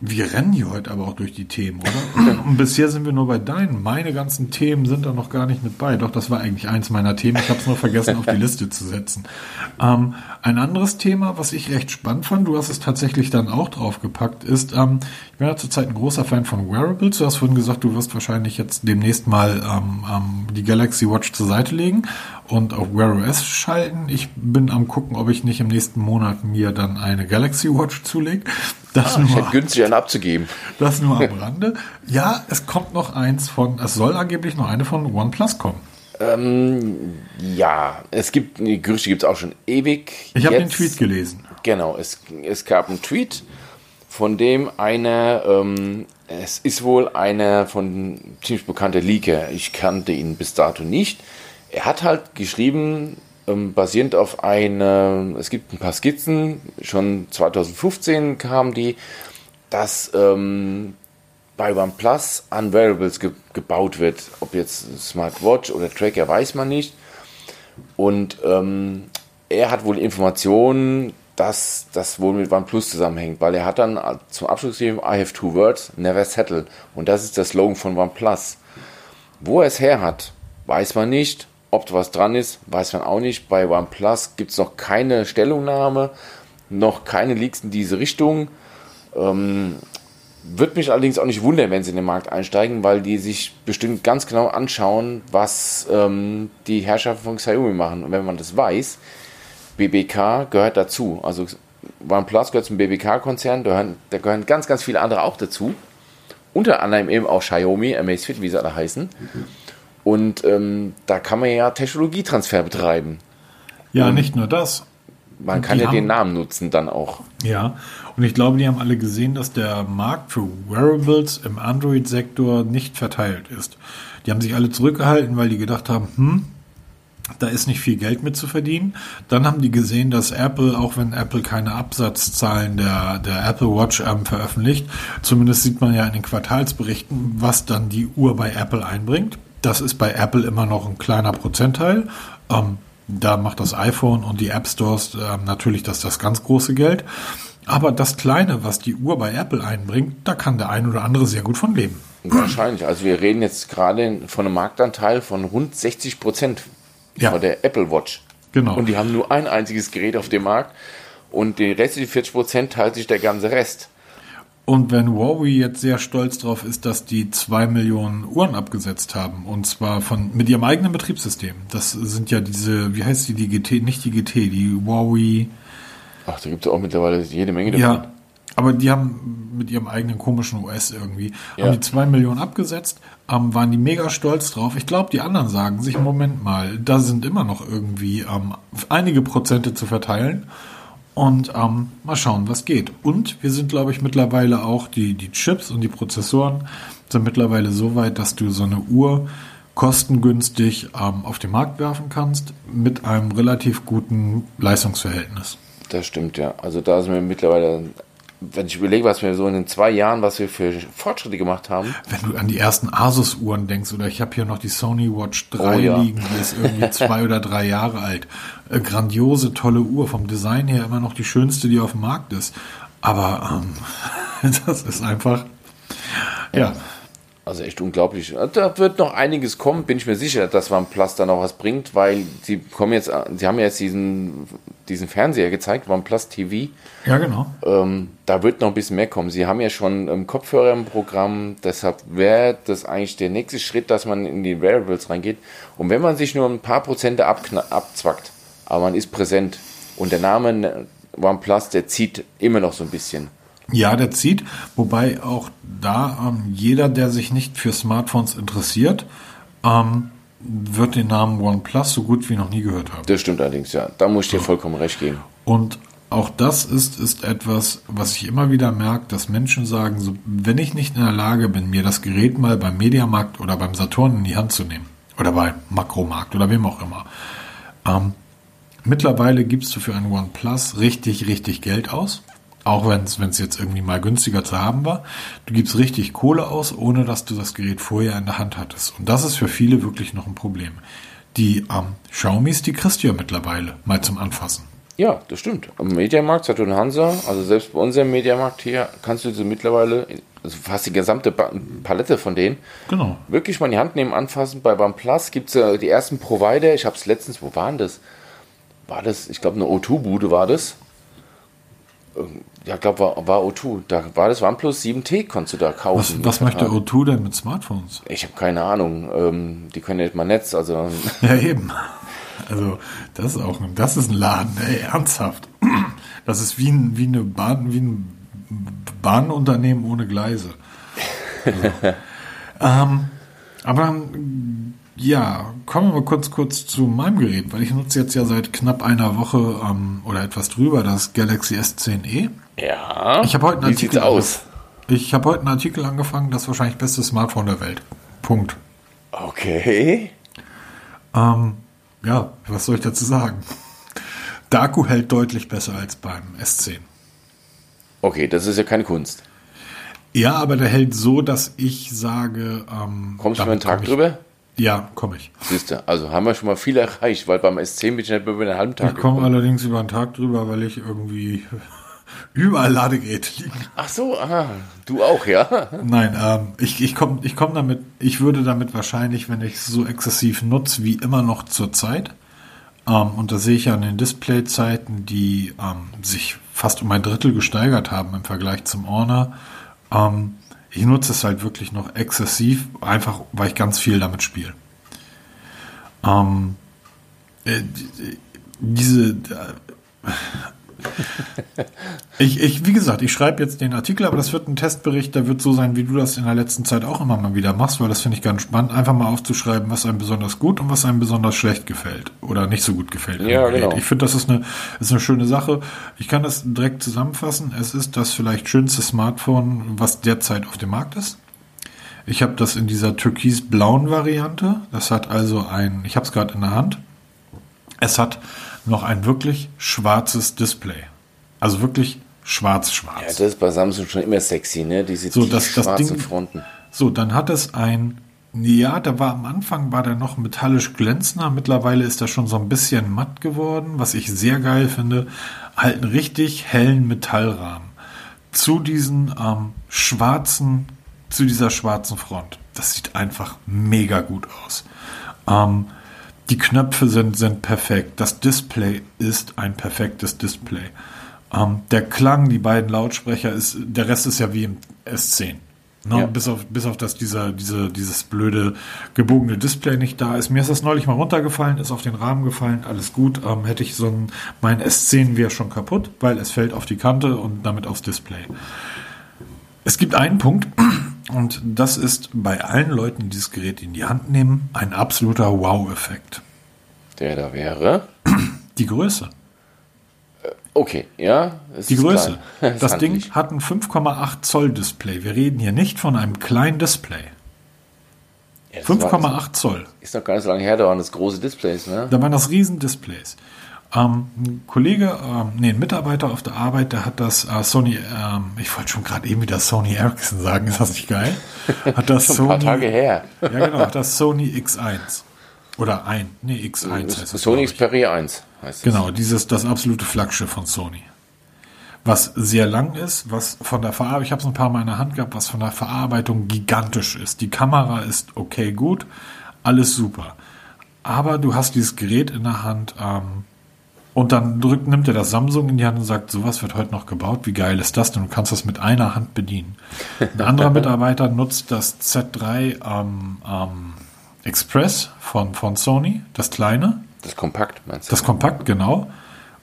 S1: wir rennen hier heute aber auch durch die Themen, oder? Und bisher sind wir nur bei deinen. Meine ganzen Themen sind da noch gar nicht mit bei. Doch, das war eigentlich eins meiner Themen. Ich habe es nur vergessen, auf die Liste zu setzen. Ähm, ein anderes Thema, was ich recht spannend fand, du hast es tatsächlich dann auch draufgepackt, ist, ähm, ich bin ja zurzeit ein großer Fan von Wearables. Du hast vorhin gesagt, du wirst wahrscheinlich jetzt demnächst mal ähm, ähm, die Galaxy Watch zur Seite legen und auf Wear OS schalten. Ich bin am gucken, ob ich nicht im nächsten Monat mir dann eine Galaxy Watch zulege. Das
S2: Ah,
S1: nur
S2: hätte günstig einen abzugeben.
S1: das nur am Rande. Ja, es kommt noch eins von, es soll angeblich noch eine von OnePlus kommen.
S2: Ähm, ja, es gibt, die Gerüchte gibt es auch schon ewig.
S1: Ich habe den Tweet gelesen.
S2: Genau, es, es gab einen Tweet, von dem einer, ähm, es ist wohl einer von ziemlich bekannter Leaker. Ich kannte ihn bis dato nicht. Er hat halt geschrieben, ähm, basierend auf eine, es gibt ein paar Skizzen, schon 2015 kamen die, dass ähm, bei OnePlus an Wearables ge gebaut wird. Ob jetzt Smartwatch oder Tracker, weiß man nicht. Und ähm, er hat wohl Informationen, dass das wohl mit OnePlus zusammenhängt, weil er hat dann zum Abschluss geschrieben, I have two words, never settle. Und das ist der Slogan von OnePlus. Wo er es her hat, weiß man nicht. Ob da was dran ist, weiß man auch nicht. Bei OnePlus gibt es noch keine Stellungnahme, noch keine Leaks in diese Richtung. Ähm, würde mich allerdings auch nicht wundern, wenn sie in den Markt einsteigen, weil die sich bestimmt ganz genau anschauen, was ähm, die Herrschaften von Xiaomi machen. Und wenn man das weiß, BBK gehört dazu. Also OnePlus gehört zum BBK-Konzern, da gehören, da gehören ganz, ganz viele andere auch dazu. Unter anderem eben auch Xiaomi, Amazfit, wie sie alle heißen. Und ähm, da kann man ja Technologietransfer betreiben.
S1: Ja, nicht nur das.
S2: Man
S1: Und
S2: kann ja den
S1: haben-
S2: Namen nutzen dann auch.
S1: Ja, und ich glaube, die haben alle gesehen, dass der Markt für Wearables im Android-Sektor nicht verteilt ist. Die haben sich alle zurückgehalten, weil die gedacht haben, hm, da ist nicht viel Geld mit zu verdienen. Dann haben die gesehen, dass Apple, auch wenn Apple keine Absatzzahlen der, der Apple Watch ähm, veröffentlicht, zumindest sieht man ja in den Quartalsberichten, was dann die Uhr bei Apple einbringt. Das ist bei Apple immer noch ein kleiner Prozentteil. Ähm, da macht das iPhone und die App Stores ähm, natürlich das, das ganz große Geld. Aber das Kleine, was die Uhr bei Apple einbringt, da kann der ein oder andere sehr gut von leben.
S2: Wahrscheinlich. Also wir reden jetzt gerade von einem Marktanteil von rund 60 Prozent
S1: Ja.
S2: von der Apple Watch.
S1: Genau.
S2: Und die haben nur ein einziges Gerät auf dem Markt und die restlichen 40 Prozent teilt sich der ganze Rest.
S1: Und wenn Huawei jetzt sehr stolz drauf ist, dass die zwei Millionen Uhren abgesetzt haben, und zwar von mit ihrem eigenen Betriebssystem. Das sind ja diese, wie heißt die, die GT, nicht die GT, die Huawei.
S2: Ach, da gibt es auch mittlerweile jede Menge davon.
S1: Ja, aber die haben mit ihrem eigenen komischen OS irgendwie,
S2: Ja.
S1: haben die zwei Millionen abgesetzt, ähm, waren die mega stolz drauf. Ich glaube, die anderen sagen sich, Moment mal, da sind immer noch irgendwie ähm, einige Prozente zu verteilen. Und ähm, mal schauen, was geht. Und wir sind, glaube ich, mittlerweile auch, die, die Chips und die Prozessoren sind mittlerweile so weit, dass du so eine Uhr kostengünstig ähm, auf den Markt werfen kannst mit einem relativ guten Leistungsverhältnis.
S2: Das stimmt, ja. Also da sind wir mittlerweile, wenn ich überlege, was wir so in den zwei Jahren, was wir für Fortschritte gemacht haben.
S1: Wenn du an die ersten Asus-Uhren denkst, oder ich habe hier noch die Sony Watch 3
S2: Oh ja.
S1: liegen, die ist irgendwie zwei oder drei Jahre alt. Äh, grandiose, tolle Uhr, vom Design her immer noch die schönste, die auf dem Markt ist. Aber ähm, das ist einfach, ja,
S2: Also echt unglaublich. Da wird noch einiges kommen, bin ich mir sicher, dass OnePlus da noch was bringt, weil sie kommen jetzt, sie haben jetzt diesen, diesen Fernseher gezeigt, OnePlus TV.
S1: ja genau.
S2: Ähm, da wird noch ein bisschen mehr kommen. Sie haben ja schon ähm, Kopfhörer im Programm, deshalb wäre das eigentlich der nächste Schritt, dass man in die Wearables reingeht. Und wenn man sich nur ein paar Prozente abzwackt, aber man ist präsent und der Name äh, OnePlus, der zieht immer noch so ein bisschen.
S1: Ja, der zieht, wobei auch da ähm, jeder, der sich nicht für Smartphones interessiert, ähm, wird den Namen OnePlus so gut wie noch nie gehört haben.
S2: Das stimmt allerdings, ja. Da muss ich dir vollkommen recht geben.
S1: Und auch das ist, ist etwas, was ich immer wieder merke, dass Menschen sagen, so, wenn ich nicht in der Lage bin, mir das Gerät mal beim Mediamarkt oder beim Saturn in die Hand zu nehmen, oder bei Makromarkt oder wem auch immer, ähm, mittlerweile gibst du für einen OnePlus richtig, richtig Geld aus. Auch wenn es jetzt irgendwie mal günstiger zu haben war. Du gibst richtig Kohle aus, ohne dass du das Gerät vorher in der Hand hattest. Und das ist für viele wirklich noch ein Problem. Die ähm, Xiaomis, die kriegst du ja mittlerweile mal zum Anfassen.
S2: Ja, das stimmt. Am Mediamarkt, Saturn Hansa, also selbst bei unserem Mediamarkt hier, kannst du sie mittlerweile, also fast die gesamte Palette von denen,
S1: Genau.
S2: wirklich mal in die Hand nehmen, anfassen. Bei OnePlus gibt es ja die ersten Provider. Ich habe es letztens, wo waren das? War das, ich glaube, eine O2-Bude war das. Ja, ich glaube, war, war O2. Da war das OnePlus 7T, konntest du da
S1: Was,
S2: kaufen.
S1: was möchte O2 denn mit Smartphones?
S2: Ich habe keine Ahnung. Ähm, die können ja nicht mal Netz, also
S1: Ja, eben. Also, das ist auch ein, das ist ein Laden, ey, ernsthaft. Das ist wie ein, wie eine Bahn, wie ein Bahnunternehmen ohne Gleise. Also, ähm, aber dann, ja, kommen wir mal kurz, kurz zu meinem Gerät, weil ich nutze jetzt ja seit knapp einer Woche ähm, oder etwas drüber das Galaxy S10e.
S2: ja.
S1: Ich habe heute einen
S2: Wie sieht's
S1: Artikel
S2: aus?
S1: Ich habe heute einen Artikel angefangen, das wahrscheinlich beste Smartphone der Welt. Punkt.
S2: Okay.
S1: Ähm, ja, was soll ich dazu sagen? Der Akku hält deutlich besser als beim S10.
S2: Okay, das ist ja keine Kunst.
S1: Ja, aber der hält so, dass ich sage, ähm,
S2: Kommst du mal einen Tag drüber?
S1: Ja, komme ich.
S2: Siehst du, also haben wir schon mal viel erreicht, weil beim S10 bin ich nicht mehr über einen halben Tag
S1: Ich komme allerdings über einen Tag drüber, weil ich irgendwie überall Ladegeräte liegen.
S2: Ach so, ah, du auch, ja?
S1: Nein, ähm, ich, ich komme ich komm damit, ich würde damit wahrscheinlich, wenn ich es so exzessiv nutze, wie immer noch zur Zeit. Ähm, und da sehe ich ja an den Displayzeiten, die ähm, sich fast um ein Drittel gesteigert haben im Vergleich zum Honor. Ähm, ich nutze es halt wirklich noch exzessiv, einfach weil ich ganz viel damit spiele. Ähm, äh, die- diese, äh, ich, ich, wie gesagt, ich schreibe jetzt den Artikel, aber das wird ein Testbericht, der wird so sein, wie du das in der letzten Zeit auch immer mal wieder machst, weil das finde ich ganz spannend, einfach mal aufzuschreiben, was einem besonders gut und was einem besonders schlecht gefällt oder nicht so gut gefällt.
S2: Ja, genau.
S1: Ich finde, das ist eine, ist eine schöne Sache. Ich kann das direkt zusammenfassen. Es ist das vielleicht schönste Smartphone, was derzeit auf dem Markt ist. Ich habe das in dieser türkis-blauen Variante. Das hat also ein, ich habe es gerade in der Hand. Es hat noch ein wirklich schwarzes Display. Also wirklich
S2: Ja,
S1: schwarz-schwarz.
S2: das ist bei Samsung schon immer sexy, ne? Diese
S1: So, das- das
S2: schwarzen
S1: Ding-
S2: Fronten.
S1: So, dann hat es ein, ja, da war am Anfang war der noch metallisch glänzender. Mittlerweile ist er schon so ein bisschen matt geworden, was ich sehr geil finde. Halt einen richtig hellen Metallrahmen. Zu diesen ähm, schwarzen, zu dieser schwarzen Front. Das sieht einfach mega gut aus. Ähm, die Knöpfe sind, sind perfekt. Das Display ist ein perfektes Display. Ähm, der Klang, die beiden Lautsprecher, ist, der Rest ist ja wie im S10. Ne?
S2: Ja.
S1: Bis auf, bis auf das dieser, diese, dieses blöde gebogene Display nicht da ist. Mir ist das neulich mal runtergefallen, ist auf den Rahmen gefallen, alles gut. Ähm, hätte ich so ein, mein S10 wäre schon kaputt, weil es fällt auf die Kante und damit aufs Display. Es gibt einen Punkt, und das ist bei allen Leuten, die dieses Gerät in die Hand nehmen, ein absoluter Wow-Effekt.
S2: Der da wäre.
S1: Die Größe.
S2: Okay, ja.
S1: Die Größe.
S2: ist
S1: Das Ding
S2: handlich.
S1: hat ein 5,8 Zoll Display. Wir reden hier nicht von einem kleinen Display.
S2: Ja, das war-
S1: 5,8 Zoll.
S2: Ist noch gar nicht so lange her, da waren das große Displays, ne?
S1: Da waren das Riesendisplays. Ähm, ein Kollege, ähm, nee, ein Mitarbeiter auf der Arbeit, der hat das äh, Sony, ähm, ich wollte schon gerade eben wieder Sony Ericsson sagen, ist das nicht geil? Hat das
S2: Schon ein paar
S1: Sony,
S2: Tage her.
S1: ja genau, hat das Sony X1. Oder ein, nee, X1 heißt es.
S2: Sony. Xperia 1 heißt es.
S1: Genau, dieses das absolute Flaggschiff von Sony. Was sehr lang ist, was von der Verarbeitung, ich habe es ein paar Mal in der Hand gehabt, was von der Verarbeitung gigantisch ist. Die Kamera ist okay gut, alles super. Aber du hast dieses Gerät in der Hand ähm, und dann drückt, nimmt er das Samsung in die Hand und sagt, sowas wird heute noch gebaut, wie geil ist das denn? Du kannst das mit einer Hand bedienen. Ein anderer Mitarbeiter nutzt das Z3 ähm, ähm, Express von, von Sony, das kleine,
S2: Das Kompakt, meinst du?
S1: das Kompakt, genau.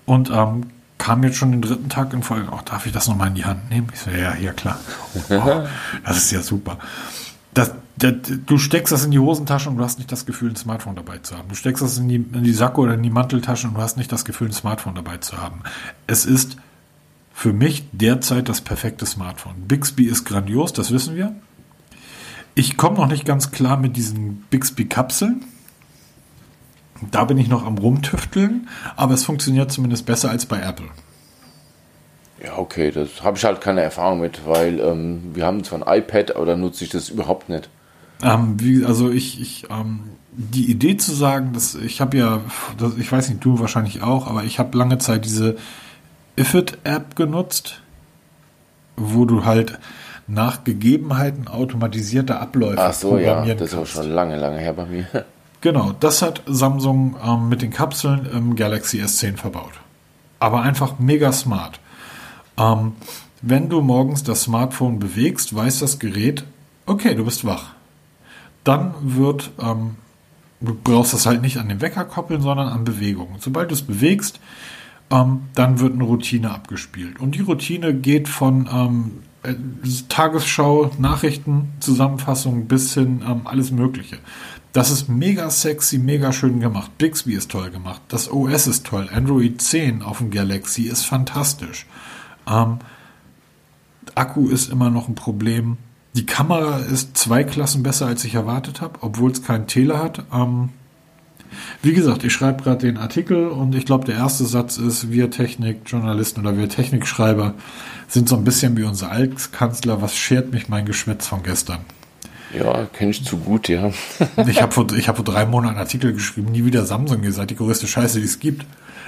S1: Und ähm, kam jetzt schon den dritten Tag in Folge. Auch darf ich das nochmal in die Hand nehmen? Ich so, ja, ja, klar. Oh, das ist ja super. Das, das, du steckst das in die Hosentasche und du hast nicht das Gefühl, ein Smartphone dabei zu haben. Du steckst das in die, in die Sakko oder in die Manteltasche und du hast nicht das Gefühl, ein Smartphone dabei zu haben. Es ist für mich derzeit das perfekte Smartphone. Bixby ist grandios, das wissen wir. Ich komme noch nicht ganz klar mit diesen Bixby-Kapseln. Da bin ich noch am Rumtüfteln, aber es funktioniert zumindest besser als bei Apple.
S2: Ja, okay, das habe ich halt keine Erfahrung mit, weil ähm, wir haben zwar ein iPad, aber da nutze ich das überhaupt nicht.
S1: Ähm, wie, also ich, ich ähm, die Idee zu sagen, dass ich habe ja, das, ich weiß nicht, du wahrscheinlich auch, aber ich habe lange Zeit diese Ifit-App genutzt, wo du halt nach Gegebenheiten automatisierte Abläufe
S2: Ach so, ja,
S1: programmieren
S2: das ist auch schon lange, lange her bei mir.
S1: Genau, das hat Samsung ähm, mit den Kapseln im Galaxy S10 verbaut. Aber einfach mega smart. Ähm, wenn du morgens das Smartphone bewegst, weiß das Gerät, okay, du bist wach. Dann wird, ähm, du brauchst das halt nicht an den Wecker koppeln, sondern an Bewegung. Sobald du es bewegst, ähm, dann wird eine Routine abgespielt. Und die Routine geht von ähm, äh, Tagesschau, Nachrichten, Zusammenfassung bis hin ähm, alles Mögliche. Das ist mega sexy, mega schön gemacht. Bixby ist toll gemacht. Das OS ist toll. Android 10 auf dem Galaxy ist fantastisch. Ähm, Akku ist immer noch ein Problem. Die Kamera ist zwei Klassen besser, als ich erwartet habe, obwohl es keinen Tele hat. Ähm, wie gesagt, ich schreibe gerade den Artikel und ich glaube, der erste Satz ist, wir Technikjournalisten oder wir Technikschreiber sind so ein bisschen wie unser Altkanzler. Was schert mich mein Geschwätz von gestern?
S2: Ja, kenne ich zu gut, ja.
S1: Ich habe vor, ich hab vor drei Monaten einen Artikel geschrieben, nie wieder Samsung, seid die größte Scheiße, die es gibt.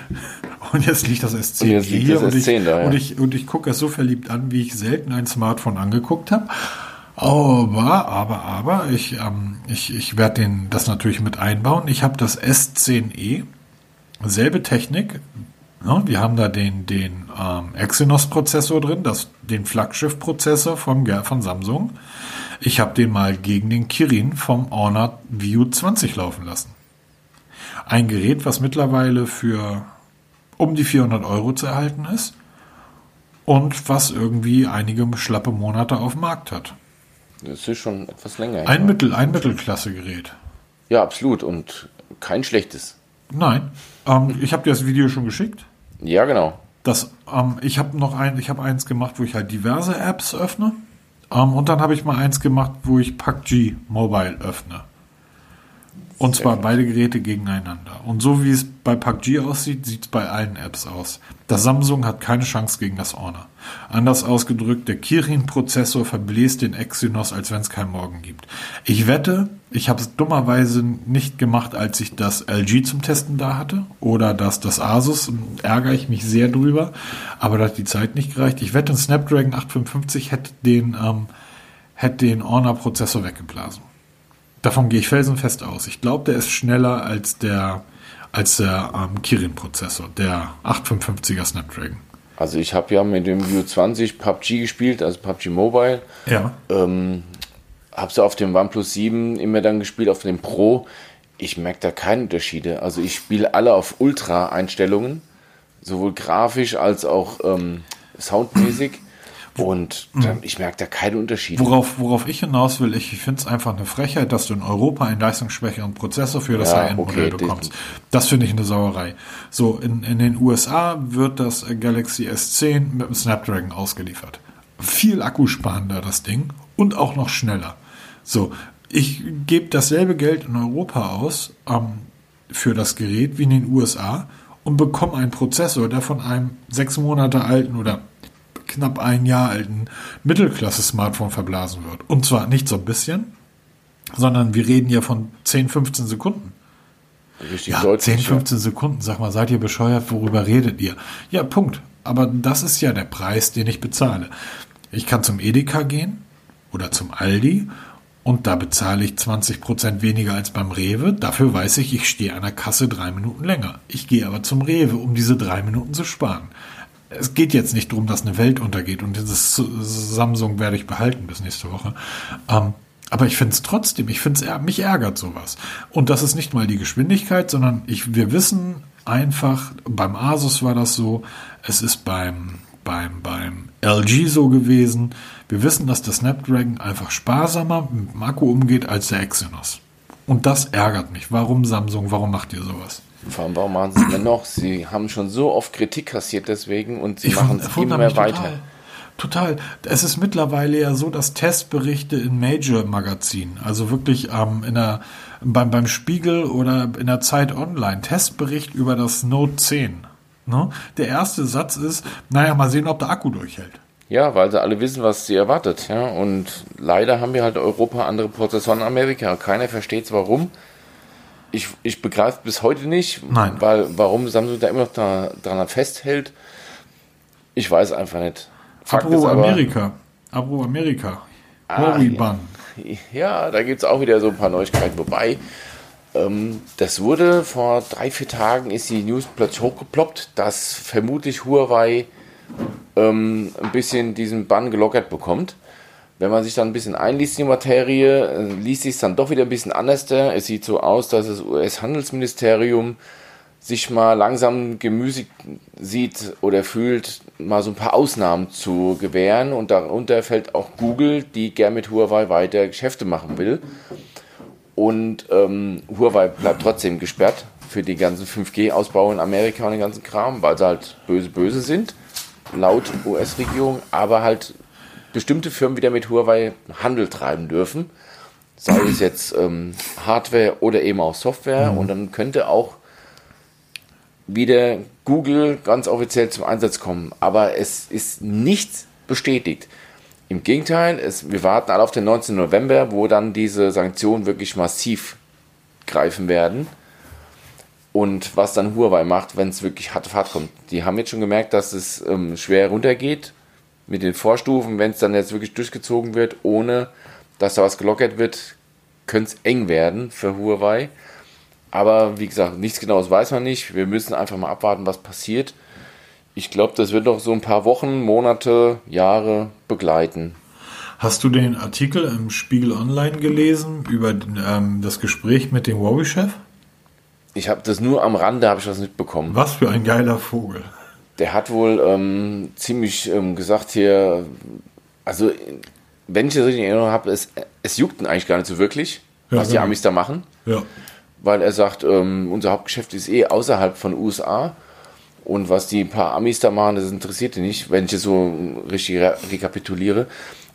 S1: Und jetzt liegt das S10
S2: Und jetzt liegt
S1: hier
S2: das
S1: und, ich,
S2: S10 da, ja.
S1: und ich und ich gucke es so verliebt an, wie ich selten ein Smartphone angeguckt habe. Aber, aber, aber, ich, ähm, ich, ich werde den das natürlich mit einbauen. Ich habe das S10e, selbe Technik. Ne? Wir haben da den, den ähm, Exynos-Prozessor drin, das, den Flaggschiff-Prozessor vom, Ge- von Samsung. Ich habe den mal gegen den Kirin vom Honor View 20 laufen lassen. Ein Gerät, was mittlerweile für um die 400 Euro zu erhalten ist und was irgendwie einige schlappe Monate auf dem Markt hat.
S2: Das ist schon etwas länger.
S1: Ein
S2: ja.
S1: Mittel, ein Mittelklasse-Gerät.
S2: ja, absolut. Und kein schlechtes.
S1: Nein, ähm, ich habe dir das Video schon geschickt.
S2: Ja, genau.
S1: Das, ähm, ich habe noch ein, ich habe eins gemacht, wo ich halt diverse Apps öffne. Ähm, und dann habe ich mal eins gemacht, wo ich PUBG Mobile öffne. Und zwar beide Geräte gegeneinander. Und so wie es bei PUBG aussieht, sieht es bei allen Apps aus. Das Samsung hat keine Chance gegen das Honor. Anders ausgedrückt, der Kirin-Prozessor verbläst den Exynos, als wenn es keinen Morgen gibt. Ich wette, ich habe es dummerweise nicht gemacht, als ich das LG zum Testen da hatte. Oder das, das Asus. Ärgere ich mich sehr drüber. Aber da hat die Zeit nicht gereicht. Ich wette, ein Snapdragon 855 hätte den, ähm, hätte den Honor-Prozessor weggeblasen. Davon gehe ich felsenfest aus. Ich glaube, der ist schneller als der, als der ähm, Kirin-Prozessor, der 855er Snapdragon.
S2: Also ich habe ja mit dem View 20 PUBG gespielt, also PUBG Mobile.
S1: Ja.
S2: Ähm, habe sie auf dem OnePlus 7 immer dann gespielt, auf dem Pro. Ich merke da keine Unterschiede. Also ich spiele alle auf Ultra-Einstellungen, sowohl grafisch als auch ähm, soundmäßig. Und dann, ich merke da keine Unterschiede.
S1: Worauf, worauf ich hinaus will, ich finde es einfach eine Frechheit, dass du in Europa einen leistungsschwächeren Prozessor für das
S2: Ja,
S1: High-End-Modell
S2: okay,
S1: bekommst. Das finde ich eine Sauerei. So, in, in den USA wird das Galaxy S10 mit dem Snapdragon ausgeliefert. Viel akkusparender das Ding und auch noch schneller. So, ich gebe dasselbe Geld in Europa aus ähm, für das Gerät wie in den USA und bekomme einen Prozessor, der von einem sechs Monate alten oder knapp ein Jahr alten Mittelklasse-Smartphone verblasen wird. Und zwar nicht so ein bisschen, sondern wir reden ja von 10, 15 Sekunden.
S2: Richtig
S1: Ja,
S2: deutlich.
S1: 10, 15 Sekunden. Sag mal, seid ihr bescheuert? Worüber redet ihr? Ja, Punkt. Aber das ist ja der Preis, den ich bezahle. Ich kann zum Edeka gehen oder zum Aldi und da bezahle ich 20% weniger als beim Rewe. Dafür weiß ich, ich stehe an der Kasse drei Minuten länger. Ich gehe aber zum Rewe, um diese drei Minuten zu sparen. Es geht jetzt nicht darum, dass eine Welt untergeht und dieses Samsung werde ich behalten bis nächste Woche. Ähm, aber ich finde es trotzdem, ich finde es, mich ärgert sowas. Und das ist nicht mal die Geschwindigkeit, sondern ich, wir wissen einfach, beim Asus war das so, es ist beim, beim, beim LG so gewesen. Wir wissen, dass der Snapdragon einfach sparsamer mit dem Akku umgeht als der Exynos. Und das ärgert mich. Warum Samsung, warum macht ihr sowas?
S2: Vor warum machen sie es denn noch? Sie haben schon so oft Kritik kassiert deswegen und sie machen es immer
S1: mich
S2: weiter.
S1: Total. Total. Es ist mittlerweile ja so, dass Testberichte in Major-Magazinen, also wirklich ähm, in der, beim, beim Spiegel oder in der Zeit Online, Testbericht über das Note 10. Ne? Der erste Satz ist, naja, mal sehen, ob der Akku durchhält.
S2: Ja, weil sie alle wissen, was sie erwartet. Ja? Und leider haben wir halt Europa andere Prozessoren in Amerika. Keiner versteht warum. Ich, ich begreife bis heute nicht,
S1: Nein.
S2: weil warum Samsung da immer noch da, dran festhält. Ich weiß einfach nicht. Fakt
S1: Apro
S2: aber,
S1: Amerika. Apro Amerika.
S2: Ah,
S1: Horiban.
S2: Ja, da gibt es auch wieder so ein paar Neuigkeiten. Wobei, ähm, das wurde vor drei, vier Tagen ist die News plötzlich hochgeploppt, dass vermutlich Huawei ähm, ein bisschen diesen Bann gelockert bekommt. Wenn man sich dann ein bisschen einliest in die Materie, liest sich es dann doch wieder ein bisschen anders. Es sieht so aus, dass das US-Handelsministerium sich mal langsam gemüßigt sieht oder fühlt, mal so ein paar Ausnahmen zu gewähren. Und darunter fällt auch Google, die gern mit Huawei weiter Geschäfte machen will. Und ähm, Huawei bleibt trotzdem gesperrt für die ganzen 5G-Ausbau in Amerika und den ganzen Kram, weil sie halt böse, böse sind, laut US-Regierung, aber halt bestimmte Firmen wieder mit Huawei Handel treiben dürfen. Sei es jetzt ähm, Hardware oder eben auch Software. Und dann könnte auch wieder Google ganz offiziell zum Einsatz kommen. Aber es ist nichts bestätigt. Im Gegenteil, es, wir warten alle auf den 19. November, wo dann diese Sanktionen wirklich massiv greifen werden. Und was dann Huawei macht, wenn es wirklich hart auf hart kommt. Die haben jetzt schon gemerkt, dass es ähm, schwer runtergeht mit den Vorstufen. Wenn es dann jetzt wirklich durchgezogen wird, ohne dass da was gelockert wird, könnte es eng werden für Huawei. Aber wie gesagt, nichts Genaues weiß man nicht. Wir müssen einfach mal abwarten, was passiert. Ich glaube, das wird noch so ein paar Wochen, Monate, Jahre begleiten.
S1: Hast du den Artikel im Spiegel Online gelesen über ähm, das Gespräch mit dem Huawei-Chef?
S2: Ich habe das nur am Rande, habe ich das mitbekommen.
S1: Was für ein geiler Vogel.
S2: Der hat wohl ähm, ziemlich ähm, gesagt hier, also wenn ich das richtig in Erinnerung habe, es, es juckt ihn eigentlich gar nicht so wirklich,
S1: Ja,
S2: was die
S1: genau.
S2: Amis da machen.
S1: Ja.
S2: weil er sagt, ähm, unser Hauptgeschäft ist eh außerhalb von USA und was die paar Amis da machen, das interessiert ihn nicht, wenn ich es so richtig re rekapituliere.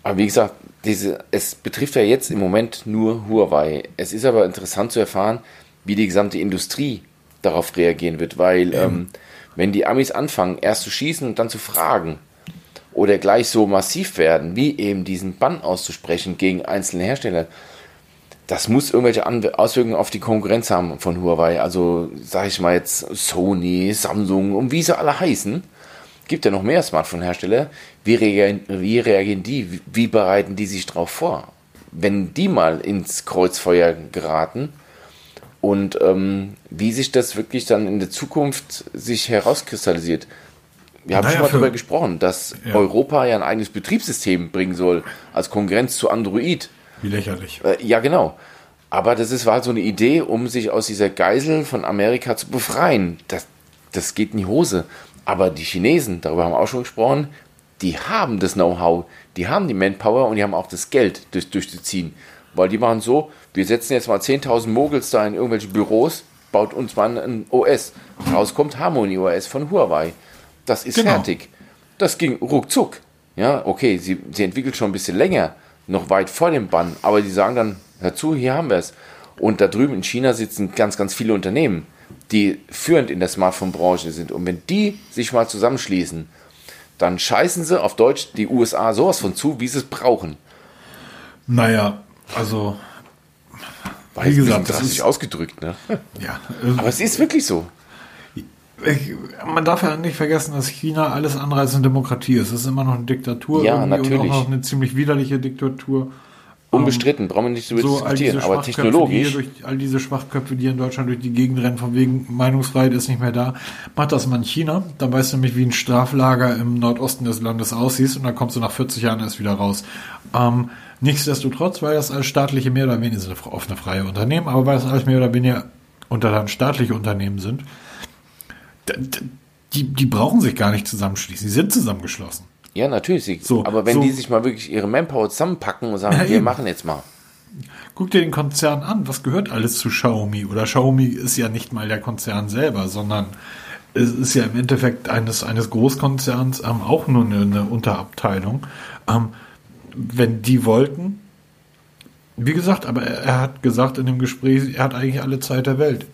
S2: Aber wie gesagt, diese, es betrifft ja jetzt im Moment nur Huawei. Es ist aber interessant zu erfahren, wie die gesamte Industrie darauf reagieren wird, weil ähm, wenn die Amis anfangen, erst zu schießen und dann zu fragen oder gleich so massiv werden, wie eben diesen Bann auszusprechen gegen einzelne Hersteller, das muss irgendwelche Auswirkungen auf die Konkurrenz haben von Huawei. Also sage ich mal jetzt Sony, Samsung und wie sie alle heißen. Gibt ja noch mehr Smartphone-Hersteller. Wie, reagieren, wie reagieren die? Wie bereiten die sich darauf vor? Wenn die mal ins Kreuzfeuer geraten und ähm, wie sich das wirklich dann in der Zukunft sich herauskristallisiert. wir haben
S1: Naja,
S2: schon mal darüber gesprochen, dass
S1: Ja.
S2: Europa ja ein eigenes Betriebssystem bringen soll, als Konkurrenz zu Android.
S1: Wie lächerlich.
S2: Äh, ja, genau. Aber das ist, war halt so eine Idee, um sich aus dieser Geisel von Amerika zu befreien. Das, das geht in die Hose. Aber die Chinesen, darüber haben wir auch schon gesprochen, die haben das Know-how, die haben die Manpower und die haben auch das Geld durch, durchzuziehen. Weil die machen so, wir setzen jetzt mal 10.000 Mogels da in irgendwelche Büros, baut uns mal ein OS. Raus kommt Harmony OS von Huawei. Das ist
S1: Genau.
S2: fertig. Das ging ruckzuck. Ja, okay, sie, sie entwickelt schon ein bisschen länger, noch weit vor dem Bann, aber die sagen dann, hör zu, hier haben wir es. Und da drüben in China sitzen ganz, ganz viele Unternehmen, die führend in der Smartphone-Branche sind. Und wenn die sich mal zusammenschließen, dann scheißen sie auf Deutsch die USA sowas von zu, wie sie es brauchen.
S1: Naja, also, Wie gesagt, das ist-
S2: ausgedrückt, ne?
S1: ja.
S2: Aber es ist wirklich so.
S1: Ich, man darf ja nicht vergessen, dass China alles andere als eine Demokratie ist. Es ist immer noch eine Diktatur.
S2: Ja,
S1: irgendwie Und
S2: natürlich.
S1: auch noch eine ziemlich widerliche Diktatur.
S2: Unbestritten, brauchen wir nicht darüber
S1: so
S2: diskutieren. Aber technologisch,
S1: Die hier durch, all diese Schwachköpfe, die in Deutschland durch die Gegend rennen, von wegen Meinungsfreiheit ist nicht mehr da, macht das mal in China. Dann weißt du nämlich, wie ein Straflager im Nordosten des Landes aussieht und dann kommst du nach 40 Jahren erst wieder raus. Ähm, nichtsdestotrotz, weil das als staatliche mehr oder weniger sind offene freie Unternehmen, aber weil das alles mehr oder weniger unter dann staatliche Unternehmen sind, die, die brauchen sich gar nicht zusammenschließen. Die sind zusammengeschlossen.
S2: ja, natürlich. Sie,
S1: So,
S2: aber wenn
S1: so-
S2: die sich mal wirklich ihre Manpower zusammenpacken und sagen, wir
S1: eben.
S2: machen jetzt mal.
S1: Guck dir den Konzern an. Was gehört alles zu Xiaomi? Oder Xiaomi ist ja nicht mal der Konzern selber, sondern es ist ja im Endeffekt eines, eines Großkonzerns ähm, auch nur eine, eine Unterabteilung. Ähm, wenn die wollten, wie gesagt, aber er, er hat gesagt in dem Gespräch, er hat eigentlich alle Zeit der Welt.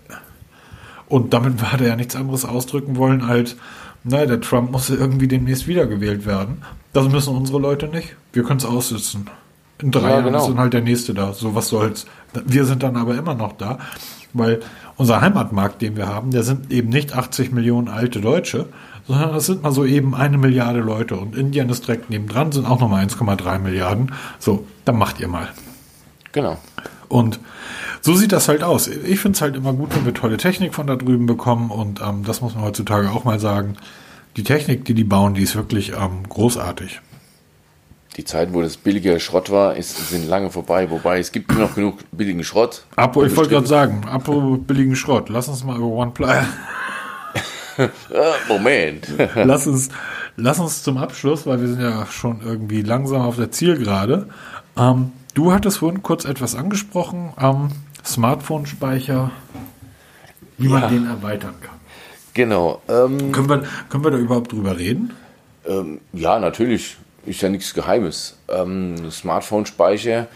S1: Und damit hat er ja nichts anderes ausdrücken wollen als, naja, der Trump muss irgendwie demnächst wiedergewählt werden. Das müssen unsere Leute nicht. Wir können es aussitzen. In drei
S2: Ja,
S1: Jahren
S2: genau.
S1: ist dann halt der nächste da. So was soll's. Wir sind dann aber immer noch da, weil unser Heimatmarkt, den wir haben, der sind eben nicht 80 Millionen alte Deutsche, sondern das sind mal so eben eine Milliarde Leute. Und Indien ist direkt nebendran, sind auch nochmal 1,3 Milliarden. So, dann macht ihr mal.
S2: Genau.
S1: Und so sieht das halt aus. Ich finde es halt immer gut, wenn wir tolle Technik von da drüben bekommen. Und ähm, das muss man heutzutage auch mal sagen. Die Technik, die die bauen, die ist wirklich ähm, großartig.
S2: Die Zeit, wo das billige Schrott war, ist, sind lange vorbei. Wobei es gibt nur noch genug billigen Schrott.
S1: Apo, ich wollte gerade sagen, Apo billigen Schrott. Lass uns mal über OnePlus.
S2: Moment.
S1: lass uns, lass uns zum Abschluss, weil wir sind ja schon irgendwie langsam auf der Zielgerade. Ähm, du hattest vorhin kurz etwas angesprochen, ähm, Smartphone-Speicher, wie man
S2: Ja.
S1: den erweitern kann.
S2: genau. Ähm,
S1: Können wir, können wir da überhaupt drüber reden?
S2: Ähm, ja, natürlich. Ist ja nichts Geheimes. Ähm, Smartphone-Speicher,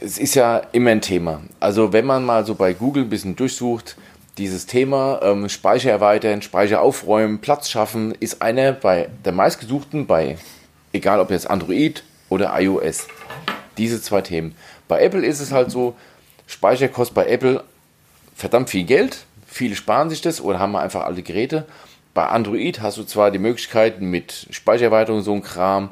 S2: es ist ja immer ein Thema. Also wenn man mal so bei Google ein bisschen durchsucht, dieses Thema ähm, Speicher erweitern, Speicher aufräumen, Platz schaffen, ist einer bei der meistgesuchten bei, egal ob jetzt Android oder iOS. Diese zwei Themen. Bei Apple ist es halt so, Speicher kostet bei Apple verdammt viel Geld. Viele sparen sich das oder haben einfach alte Geräte. Bei Android hast du zwar die Möglichkeiten mit Speichererweiterung, so ein Kram,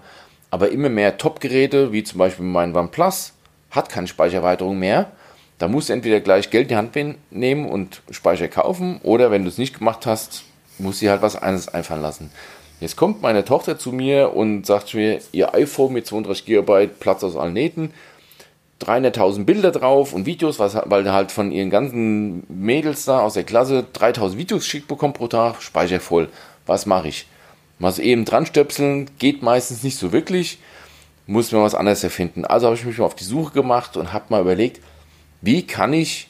S2: aber immer mehr Top-Geräte, wie zum Beispiel mein OnePlus, hat keine Speichererweiterung mehr. Da musst du entweder gleich Geld in die Hand nehmen und Speicher kaufen, oder wenn du es nicht gemacht hast, musst du dir halt was anderes einfallen lassen. Jetzt kommt meine Tochter zu mir und sagt mir, ihr iPhone mit 32 GB Platz aus allen Nähten, 300.000 Bilder drauf und Videos, was, weil halt von ihren ganzen Mädels da aus der Klasse 3.000 Videos geschickt bekommt pro Tag, Speicher voll. Was mache ich? So eben dran stöpseln, geht meistens nicht so wirklich, muss mir was anderes erfinden. Also habe ich mich mal auf die Suche gemacht und habe mal überlegt, wie kann ich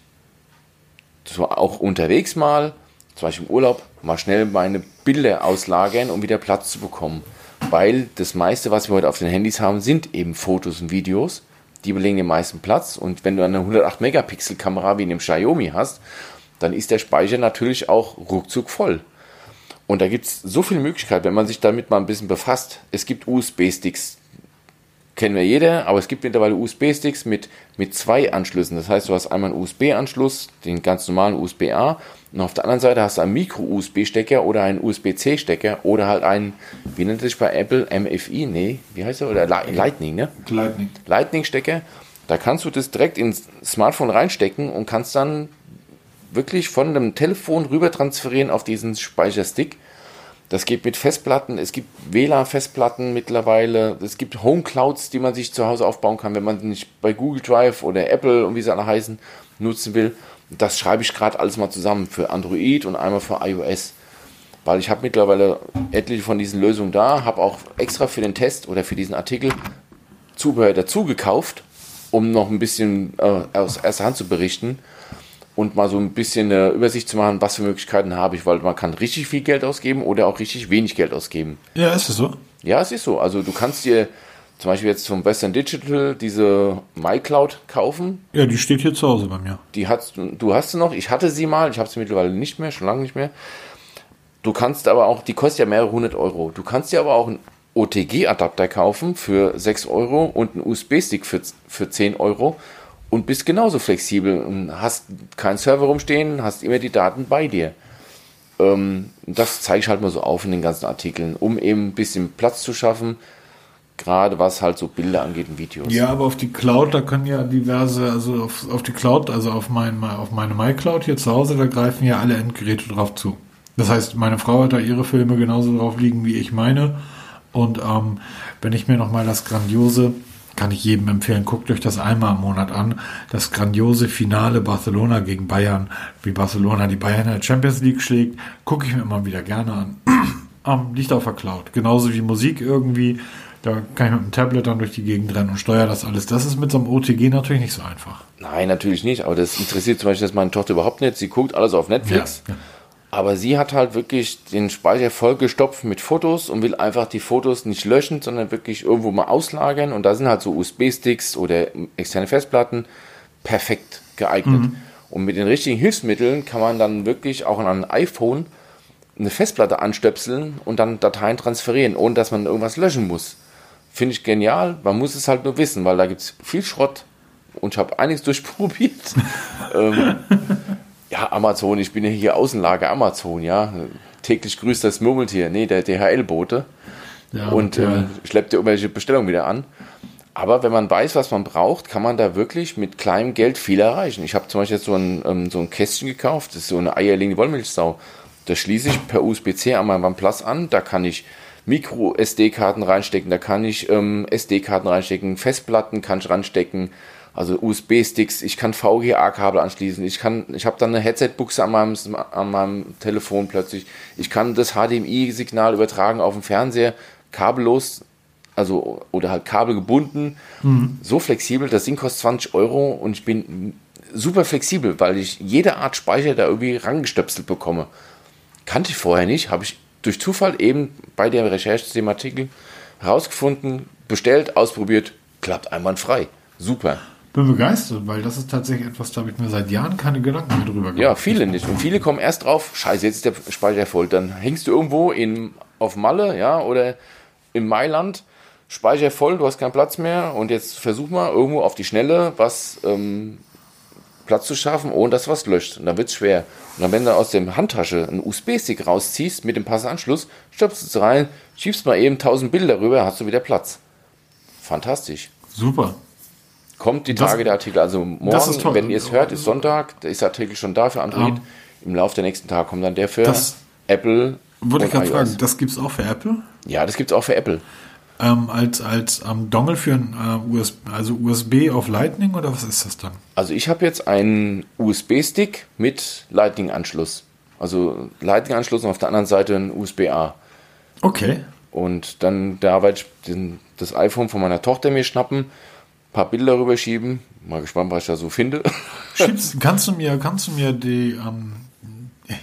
S2: auch unterwegs mal, zum Beispiel im Urlaub, mal schnell meine Bilder auslagern, um wieder Platz zu bekommen. Weil das meiste, was wir heute auf den Handys haben, sind eben Fotos und Videos. Die belegen den meisten Platz. Und wenn du eine 108 Megapixel Kamera wie in dem Xiaomi hast, dann ist der Speicher natürlich auch ruckzuck voll. Und da gibt es so viele Möglichkeiten, wenn man sich damit mal ein bisschen befasst. Es gibt USB-Sticks, kennen wir jeder, aber es gibt mittlerweile USB-Sticks mit, mit zwei Anschlüssen. Das heißt, du hast einmal einen USB-Anschluss, den ganz normalen USB-A, und auf der anderen Seite hast du einen Micro-USB-Stecker oder einen USB-C-Stecker oder halt einen, wie nennt es sich bei Apple, MFI? Nee, wie heißt er? Oder Li- Lightning, ne?
S1: Lightning.
S2: Lightning-Stecker. Da kannst du das direkt ins Smartphone reinstecken und kannst dann wirklich von dem Telefon rüber transferieren auf diesen Speicherstick. Das geht mit Festplatten. Es gibt WLAN-Festplatten mittlerweile. Es gibt Home Clouds, die man sich zu Hause aufbauen kann, wenn man nicht bei Google Drive oder Apple und wie sie alle heißen nutzen will. Das schreibe ich gerade alles mal zusammen für Android und einmal für iOS. Weil ich habe mittlerweile etliche von diesen Lösungen da, habe auch extra für den Test oder für diesen Artikel Zubehör dazu gekauft, um noch ein bisschen äh, aus erster Hand zu berichten und mal so ein bisschen eine Übersicht zu machen, was für Möglichkeiten habe ich, weil man kann richtig viel Geld ausgeben oder auch richtig wenig Geld ausgeben.
S1: Ja, ist es so?
S2: Ja, es ist so. Also du kannst dir zum Beispiel jetzt vom Western Digital diese MyCloud kaufen.
S1: Ja, die steht hier zu Hause bei mir.
S2: Die hast du hast sie noch. Ich hatte sie mal. Ich habe sie mittlerweile nicht mehr, schon lange nicht mehr. Du kannst aber auch, die kostet ja mehrere hundert Euro. Du kannst dir aber auch einen OTG-Adapter kaufen für 6 Euro und einen USB-Stick für, für 10 Euro und bist genauso flexibel und hast keinen Server rumstehen, hast immer die Daten bei dir. Ähm, das zeige ich halt mal so auf in den ganzen Artikeln, um eben ein bisschen Platz zu schaffen, gerade was halt so Bilder angeht und Videos.
S1: Ja, aber auf die Cloud, da können ja diverse, also auf, auf die Cloud, also auf, mein, auf meine MyCloud hier zu Hause, da greifen ja alle Endgeräte drauf zu. Das heißt, meine Frau hat da ihre Filme genauso drauf liegen wie ich meine. Und ähm, wenn ich mir nochmal das grandiose kann ich jedem empfehlen, guckt euch das einmal im Monat an. Das grandiose Finale Barcelona gegen Bayern, wie Barcelona die Bayern in der Champions League schlägt, gucke ich mir immer wieder gerne an. ähm, liegt auf der Cloud. Genauso wie Musik irgendwie. Da kann ich mit dem Tablet dann durch die Gegend rennen und steuere das alles. Das ist mit so einem OTG natürlich nicht so einfach.
S2: Nein, natürlich nicht. Aber das interessiert zum Beispiel meine Tochter überhaupt nicht. Sie guckt alles auf Netflix. Ja, ja. Aber sie hat halt wirklich den Speicher vollgestopft mit Fotos und will einfach die Fotos nicht löschen, sondern wirklich irgendwo mal auslagern. Und da sind halt so USB-Sticks oder externe Festplatten perfekt geeignet. Mhm. Und mit den richtigen Hilfsmitteln kann man dann wirklich auch an ein iPhone eine Festplatte anstöpseln und dann Dateien transferieren, ohne dass man irgendwas löschen muss. Finde ich genial. Man muss es halt nur wissen, weil da gibt es viel Schrott und ich habe einiges durchprobiert. ähm, ja, Amazon, ich bin ja hier Außenlager Amazon, ja. Täglich grüßt das Murmeltier, nee, der DHL-Bote. Ja, und ja. äh, schleppt dir irgendwelche Bestellungen wieder an. Aber wenn man weiß, was man braucht, kann man da wirklich mit kleinem Geld viel erreichen. Ich habe zum Beispiel jetzt so ein, ähm, so ein Kästchen gekauft, das ist so eine eierlegende Wollmilchsau. Das schließe ich per USB-C an meinem OnePlus an. Da kann ich Micro-SD-Karten reinstecken, da kann ich ähm, SD-Karten reinstecken, Festplatten kann ich reinstecken, also USB-Sticks, ich kann VGA-Kabel anschließen, ich kann, ich habe dann eine Headset-Buchse an meinem, an meinem Telefon plötzlich, ich kann das HDMI-Signal übertragen auf den Fernseher, kabellos, also oder halt kabelgebunden, mhm. so flexibel, das Ding kostet 20 Euro und ich bin super flexibel, weil ich jede Art Speicher da irgendwie rangestöpselt bekomme. Kannte ich vorher nicht, habe ich durch Zufall eben bei der Recherche zu dem Artikel herausgefunden, bestellt, ausprobiert, klappt einwandfrei. Super
S1: bin begeistert, weil das ist tatsächlich etwas, da habe ich mir seit Jahren keine Gedanken mehr drüber
S2: gemacht. Ja, viele nicht. Und viele kommen erst drauf, scheiße, jetzt ist der Speicher voll. Dann hängst du irgendwo in, auf Malle, ja, oder in Mailand, Speicher voll, du hast keinen Platz mehr und jetzt versuch mal irgendwo auf die Schnelle was ähm, Platz zu schaffen, ohne dass was löscht. Und dann wird es schwer. Und dann, wenn du aus der Handtasche einen USB-Stick rausziehst mit dem passenden Anschluss, stöpst es rein, schiebst mal eben 1000 Bilder rüber, hast du wieder Platz. Fantastisch.
S1: Super.
S2: Kommt die Tage das, der Artikel. Also morgen, wenn ihr es hört, ist Sonntag, da ist der Artikel schon da für Android. Ja. Im Laufe der nächsten Tage kommt dann der für das, Apple.
S1: Würde ich gerade fragen, das gibt es auch für Apple?
S2: Ja, das gibt es auch für Apple.
S1: Ähm, als als ähm, Dongle für ein äh, USB, also USB auf Lightning oder was ist das dann?
S2: Also ich habe jetzt einen USB-Stick mit Lightning-Anschluss. Also Lightning-Anschluss und auf der anderen Seite ein USB-A.
S1: Okay.
S2: Und dann da werde ich den, das iPhone von meiner Tochter mir schnappen paar Bilder rüberschieben. Mal gespannt, was ich da so finde.
S1: Schiebst, kannst du mir, kannst du mir die, ähm,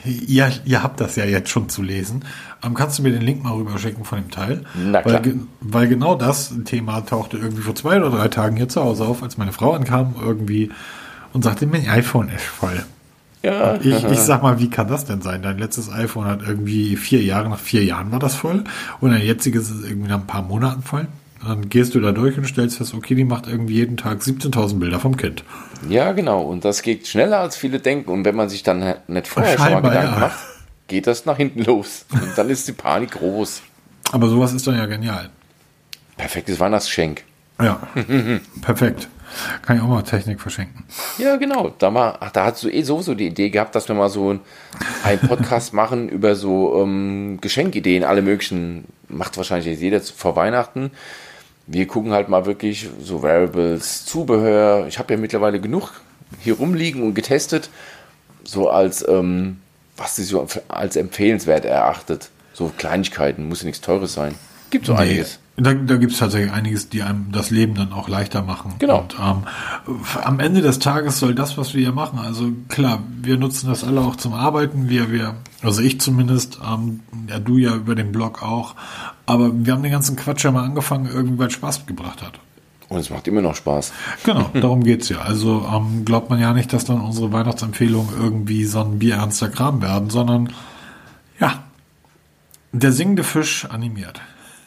S1: ihr, ihr habt das ja jetzt schon zu lesen, ähm, kannst du mir den Link mal rüberschicken von dem Teil?
S2: Na klar.
S1: Weil, weil genau das Thema tauchte irgendwie vor zwei oder drei Tagen hier zu Hause auf, als meine Frau ankam irgendwie und sagte, mein iPhone ist voll. Ja. Ich, ich sag mal, wie kann das denn sein? Dein letztes iPhone hat irgendwie vier Jahre, nach vier Jahren war das voll und dein jetziges ist irgendwie nach ein paar Monaten voll. Dann gehst du da durch und stellst fest, okay, die macht irgendwie jeden Tag 17.000 Bilder vom Kind.
S2: Ja, genau. Und das geht schneller, als viele denken. Und wenn man sich dann nicht vorher schon mal Gedanken ja. macht, geht das nach hinten los. Und dann ist die Panik groß.
S1: Aber sowas ist dann ja genial.
S2: Perfektes Weihnachtsgeschenk.
S1: Ja, perfekt. Kann ich auch mal Technik verschenken.
S2: Ja, genau. Da, mal, ach, da hast du eh sowieso die Idee gehabt, dass wir mal so einen Podcast machen über so ähm, Geschenkideen, alle möglichen. Macht wahrscheinlich jeder vor Weihnachten. Wir gucken halt mal wirklich so Variables, Zubehör. Ich habe ja mittlerweile genug hier rumliegen und getestet, so als ähm, was sie so als empfehlenswert erachtet. So Kleinigkeiten, muss ja nichts Teures sein. Gibt so nee, einiges.
S1: Da, da gibt es tatsächlich einiges, die einem das Leben dann auch leichter machen.
S2: Genau.
S1: Und ähm, am Ende des Tages soll das, was wir hier machen, also klar, wir nutzen das alle auch zum Arbeiten. Wir, wir, also ich zumindest, ähm, ja du ja über den Blog auch. Aber wir haben den ganzen Quatsch ja mal angefangen, irgendwann Spaß gebracht hat.
S2: Und es macht immer noch Spaß.
S1: Genau, darum geht's ja. Also ähm, glaubt man ja nicht, dass dann unsere Weihnachtsempfehlungen irgendwie so ein bierernster Kram werden, sondern ja, der singende Fisch animiert.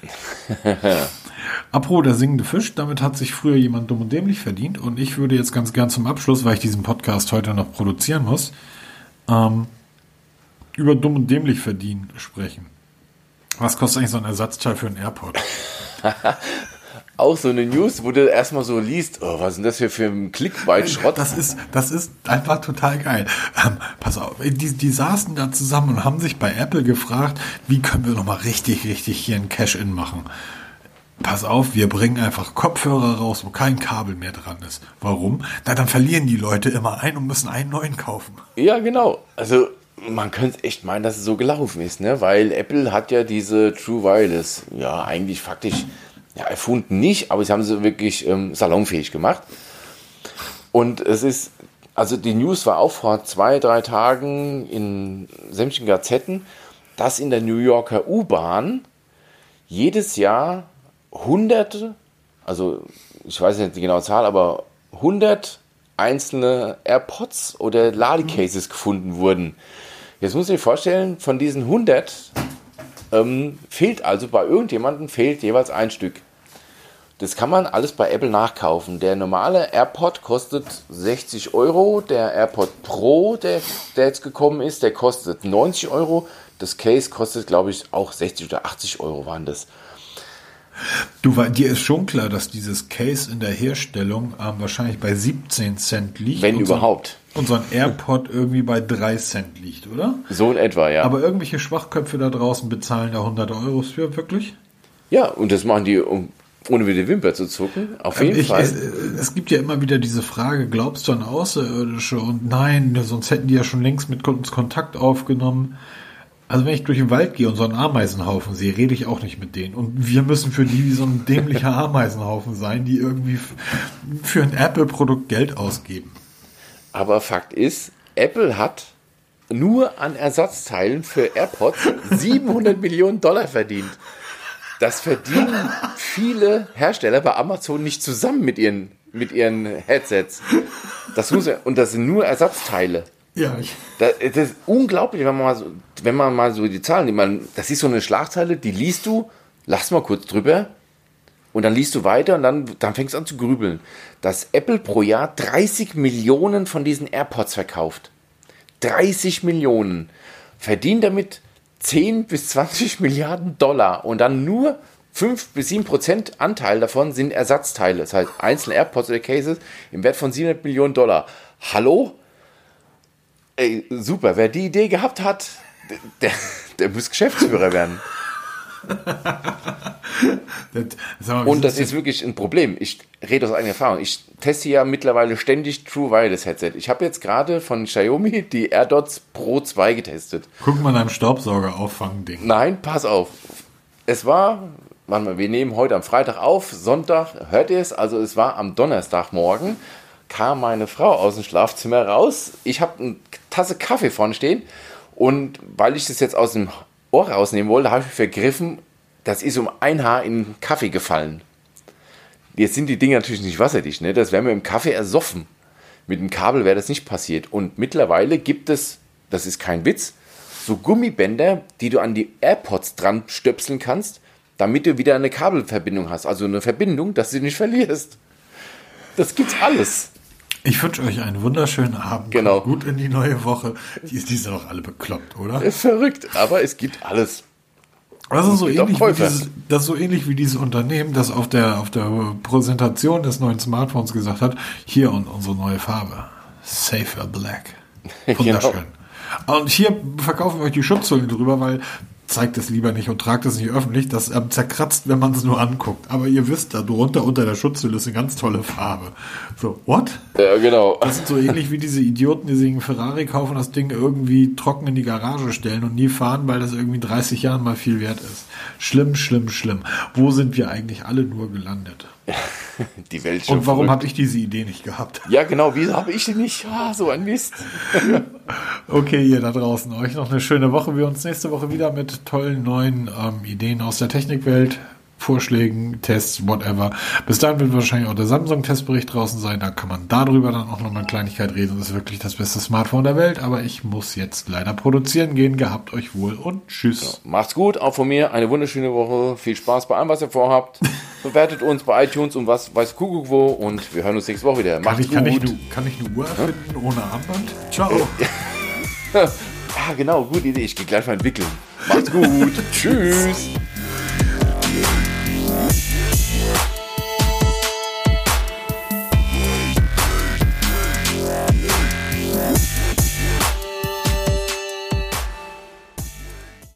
S1: Apro, der singende Fisch, damit hat sich früher jemand dumm und dämlich verdient und ich würde jetzt ganz gern zum Abschluss, weil ich diesen Podcast heute noch produzieren muss, ähm, über dumm und dämlich verdienen sprechen. Was kostet eigentlich so ein Ersatzteil für einen AirPod?
S2: auch so eine News, wo du erstmal so liest, oh, was ist denn das hier für ein Clickbait-Schrott?
S1: Das ist, das ist einfach total geil. Ähm, pass auf, die, die saßen da zusammen und haben sich bei Apple gefragt, wie können wir nochmal richtig, richtig hier ein Cash-In machen. Pass auf, wir bringen einfach Kopfhörer raus, wo kein Kabel mehr dran ist. Warum? Na, dann verlieren die Leute immer einen und müssen einen neuen kaufen.
S2: Ja, genau. Also man könnte echt meinen, dass es so gelaufen ist, ne? Weil Apple hat ja diese True Wireless, ja, eigentlich faktisch ja, erfunden nicht, aber sie haben sie wirklich ähm, salonfähig gemacht. Und es ist, also die News war auch vor zwei, drei Tagen in sämtlichen Gazetten, dass in der New Yorker U-Bahn jedes Jahr hunderte, also ich weiß nicht die genaue Zahl, aber 100 einzelne AirPods oder Ladecases gefunden wurden. Jetzt muss ich vorstellen, von diesen 100 ähm, fehlt also bei irgendjemandem fehlt jeweils ein Stück. Das kann man alles bei Apple nachkaufen. Der normale AirPod kostet 60 Euro. Der AirPod Pro, der, der jetzt gekommen ist, der kostet 90 Euro. Das Case kostet, glaube ich, auch 60 oder 80 Euro waren das.
S1: Du, dir ist schon klar, dass dieses Case in der Herstellung ähm, wahrscheinlich bei 17 Cent liegt.
S2: Wenn überhaupt.
S1: So, und so ein AirPod irgendwie bei 3 Cent liegt, oder?
S2: So in etwa, ja.
S1: Aber irgendwelche Schwachköpfe da draußen bezahlen da 100 Euro für, wirklich?
S2: Ja, und das machen die, um, ohne wieder die Wimper zu zucken. Auf jeden ich, Fall.
S1: Es, es, gibt ja immer wieder diese Frage, glaubst du an Außerirdische? Und nein, sonst hätten die ja schon längst mit uns Kontakt aufgenommen. Also wenn ich durch den Wald gehe und so einen Ameisenhaufen sehe, rede ich auch nicht mit denen. Und wir müssen für die wie so ein dämlicher Ameisenhaufen sein, die irgendwie für ein Apple-Produkt Geld ausgeben.
S2: Aber Fakt ist, Apple hat nur an Ersatzteilen für AirPods 700 Millionen Dollar verdient. Das verdienen viele Hersteller bei Amazon nicht zusammen mit ihren, mit ihren Headsets. Das muss, und das sind nur Ersatzteile.
S1: Ja, ich.
S2: Das, das, ist unglaublich, wenn man, mal so, wenn man mal so die Zahlen, die man, das ist so eine Schlagzeile, die liest du, lass mal kurz drüber und dann liest du weiter und dann, dann fängst du an zu grübeln. Dass Apple pro Jahr 30 Millionen von diesen AirPods verkauft. 30 Millionen. Verdient damit 10 bis 20 Milliarden Dollar und dann nur 5 bis 7 Prozent Anteil davon sind Ersatzteile. Das heißt, einzelne AirPods oder Cases im Wert von 700 Millionen Dollar. Hallo? Ey, super. Wer die Idee gehabt hat, der, der muss Geschäftsführer werden. das, mal, und das ist wirklich ein Problem. Ich rede aus eigener Erfahrung. Ich teste ja mittlerweile ständig True Wireless Headset. Ich habe jetzt gerade von Xiaomi die AirDots Pro 2 getestet.
S1: Guck mal deinem Staubsauger auffangen Ding.
S2: Nein, pass auf. Es war, warte mal, wir nehmen heute am Freitag auf, Sonntag, hört ihr es? Also es war am Donnerstagmorgen kam meine Frau aus dem Schlafzimmer raus. Ich habe eine Tasse Kaffee vorne stehen und weil ich das jetzt aus dem Ohr rausnehmen wollte, habe ich mich vergriffen. Das ist um ein Haar in den Kaffee gefallen. Jetzt sind die Dinge natürlich nicht wasserdicht, ne? Das wäre mir im Kaffee ersoffen. Mit dem Kabel wäre das nicht passiert. Und mittlerweile gibt es, das ist kein Witz, so Gummibänder, die du an die AirPods dran stöpseln kannst, damit du wieder eine Kabelverbindung hast. Also eine Verbindung, dass du sie nicht verlierst. Das gibt's alles.
S1: Ich wünsche euch einen wunderschönen Abend.
S2: Genau.
S1: Gut in die neue Woche. Die, die sind doch alle bekloppt, oder?
S2: Ist verrückt, aber es gibt alles.
S1: Das ist, so ähnlich wie dieses, das so ähnlich wie dieses Unternehmen, das auf der, auf der Präsentation des neuen Smartphones gesagt hat, hier und unsere neue Farbe. Safer Black. Wunderschön. genau. Und hier verkaufen wir euch die Schutzhüllen drüber, weil zeigt es lieber nicht und tragt es nicht öffentlich. Das ähm, zerkratzt, wenn man es nur anguckt. Aber ihr wisst, da drunter unter der Schutzhülle ist eine ganz tolle Farbe. So, what?
S2: Ja, genau.
S1: Das sind so ähnlich wie diese Idioten, die sich einen Ferrari kaufen, das Ding irgendwie trocken in die Garage stellen und nie fahren, weil das irgendwie 30 Jahren mal viel wert ist. Schlimm, schlimm, schlimm. Wo sind wir eigentlich alle nur gelandet?
S2: Die Welt
S1: schon Und warum habe ich diese Idee nicht gehabt?
S2: Ja, genau. Wieso habe ich die nicht? Ah, so ein Mist.
S1: okay, ihr da draußen. Euch noch eine schöne Woche. Wir uns nächste Woche wieder mit tollen neuen ähm, Ideen aus der Technikwelt Vorschlägen, Tests, whatever. Bis dahin wird wahrscheinlich auch der Samsung-Testbericht draußen sein. Da kann man darüber dann auch noch mal eine Kleinigkeit reden. Das ist wirklich das beste Smartphone der Welt. Aber ich muss jetzt leider produzieren gehen. Gehabt euch wohl und tschüss.
S2: Ja, macht's gut. Auch von mir eine wunderschöne Woche. Viel Spaß bei allem, was ihr vorhabt. Bewertet uns bei iTunes und was weiß Kuckuck wo. Und wir hören uns nächste Woche wieder.
S1: Macht's kann ich, gut. Kann ich, eine, kann ich eine Uhr erfinden hm? ohne Armband? Ciao.
S2: ah, genau. Gute Idee. Ich gehe gleich mal entwickeln. Macht's gut. tschüss. Bye.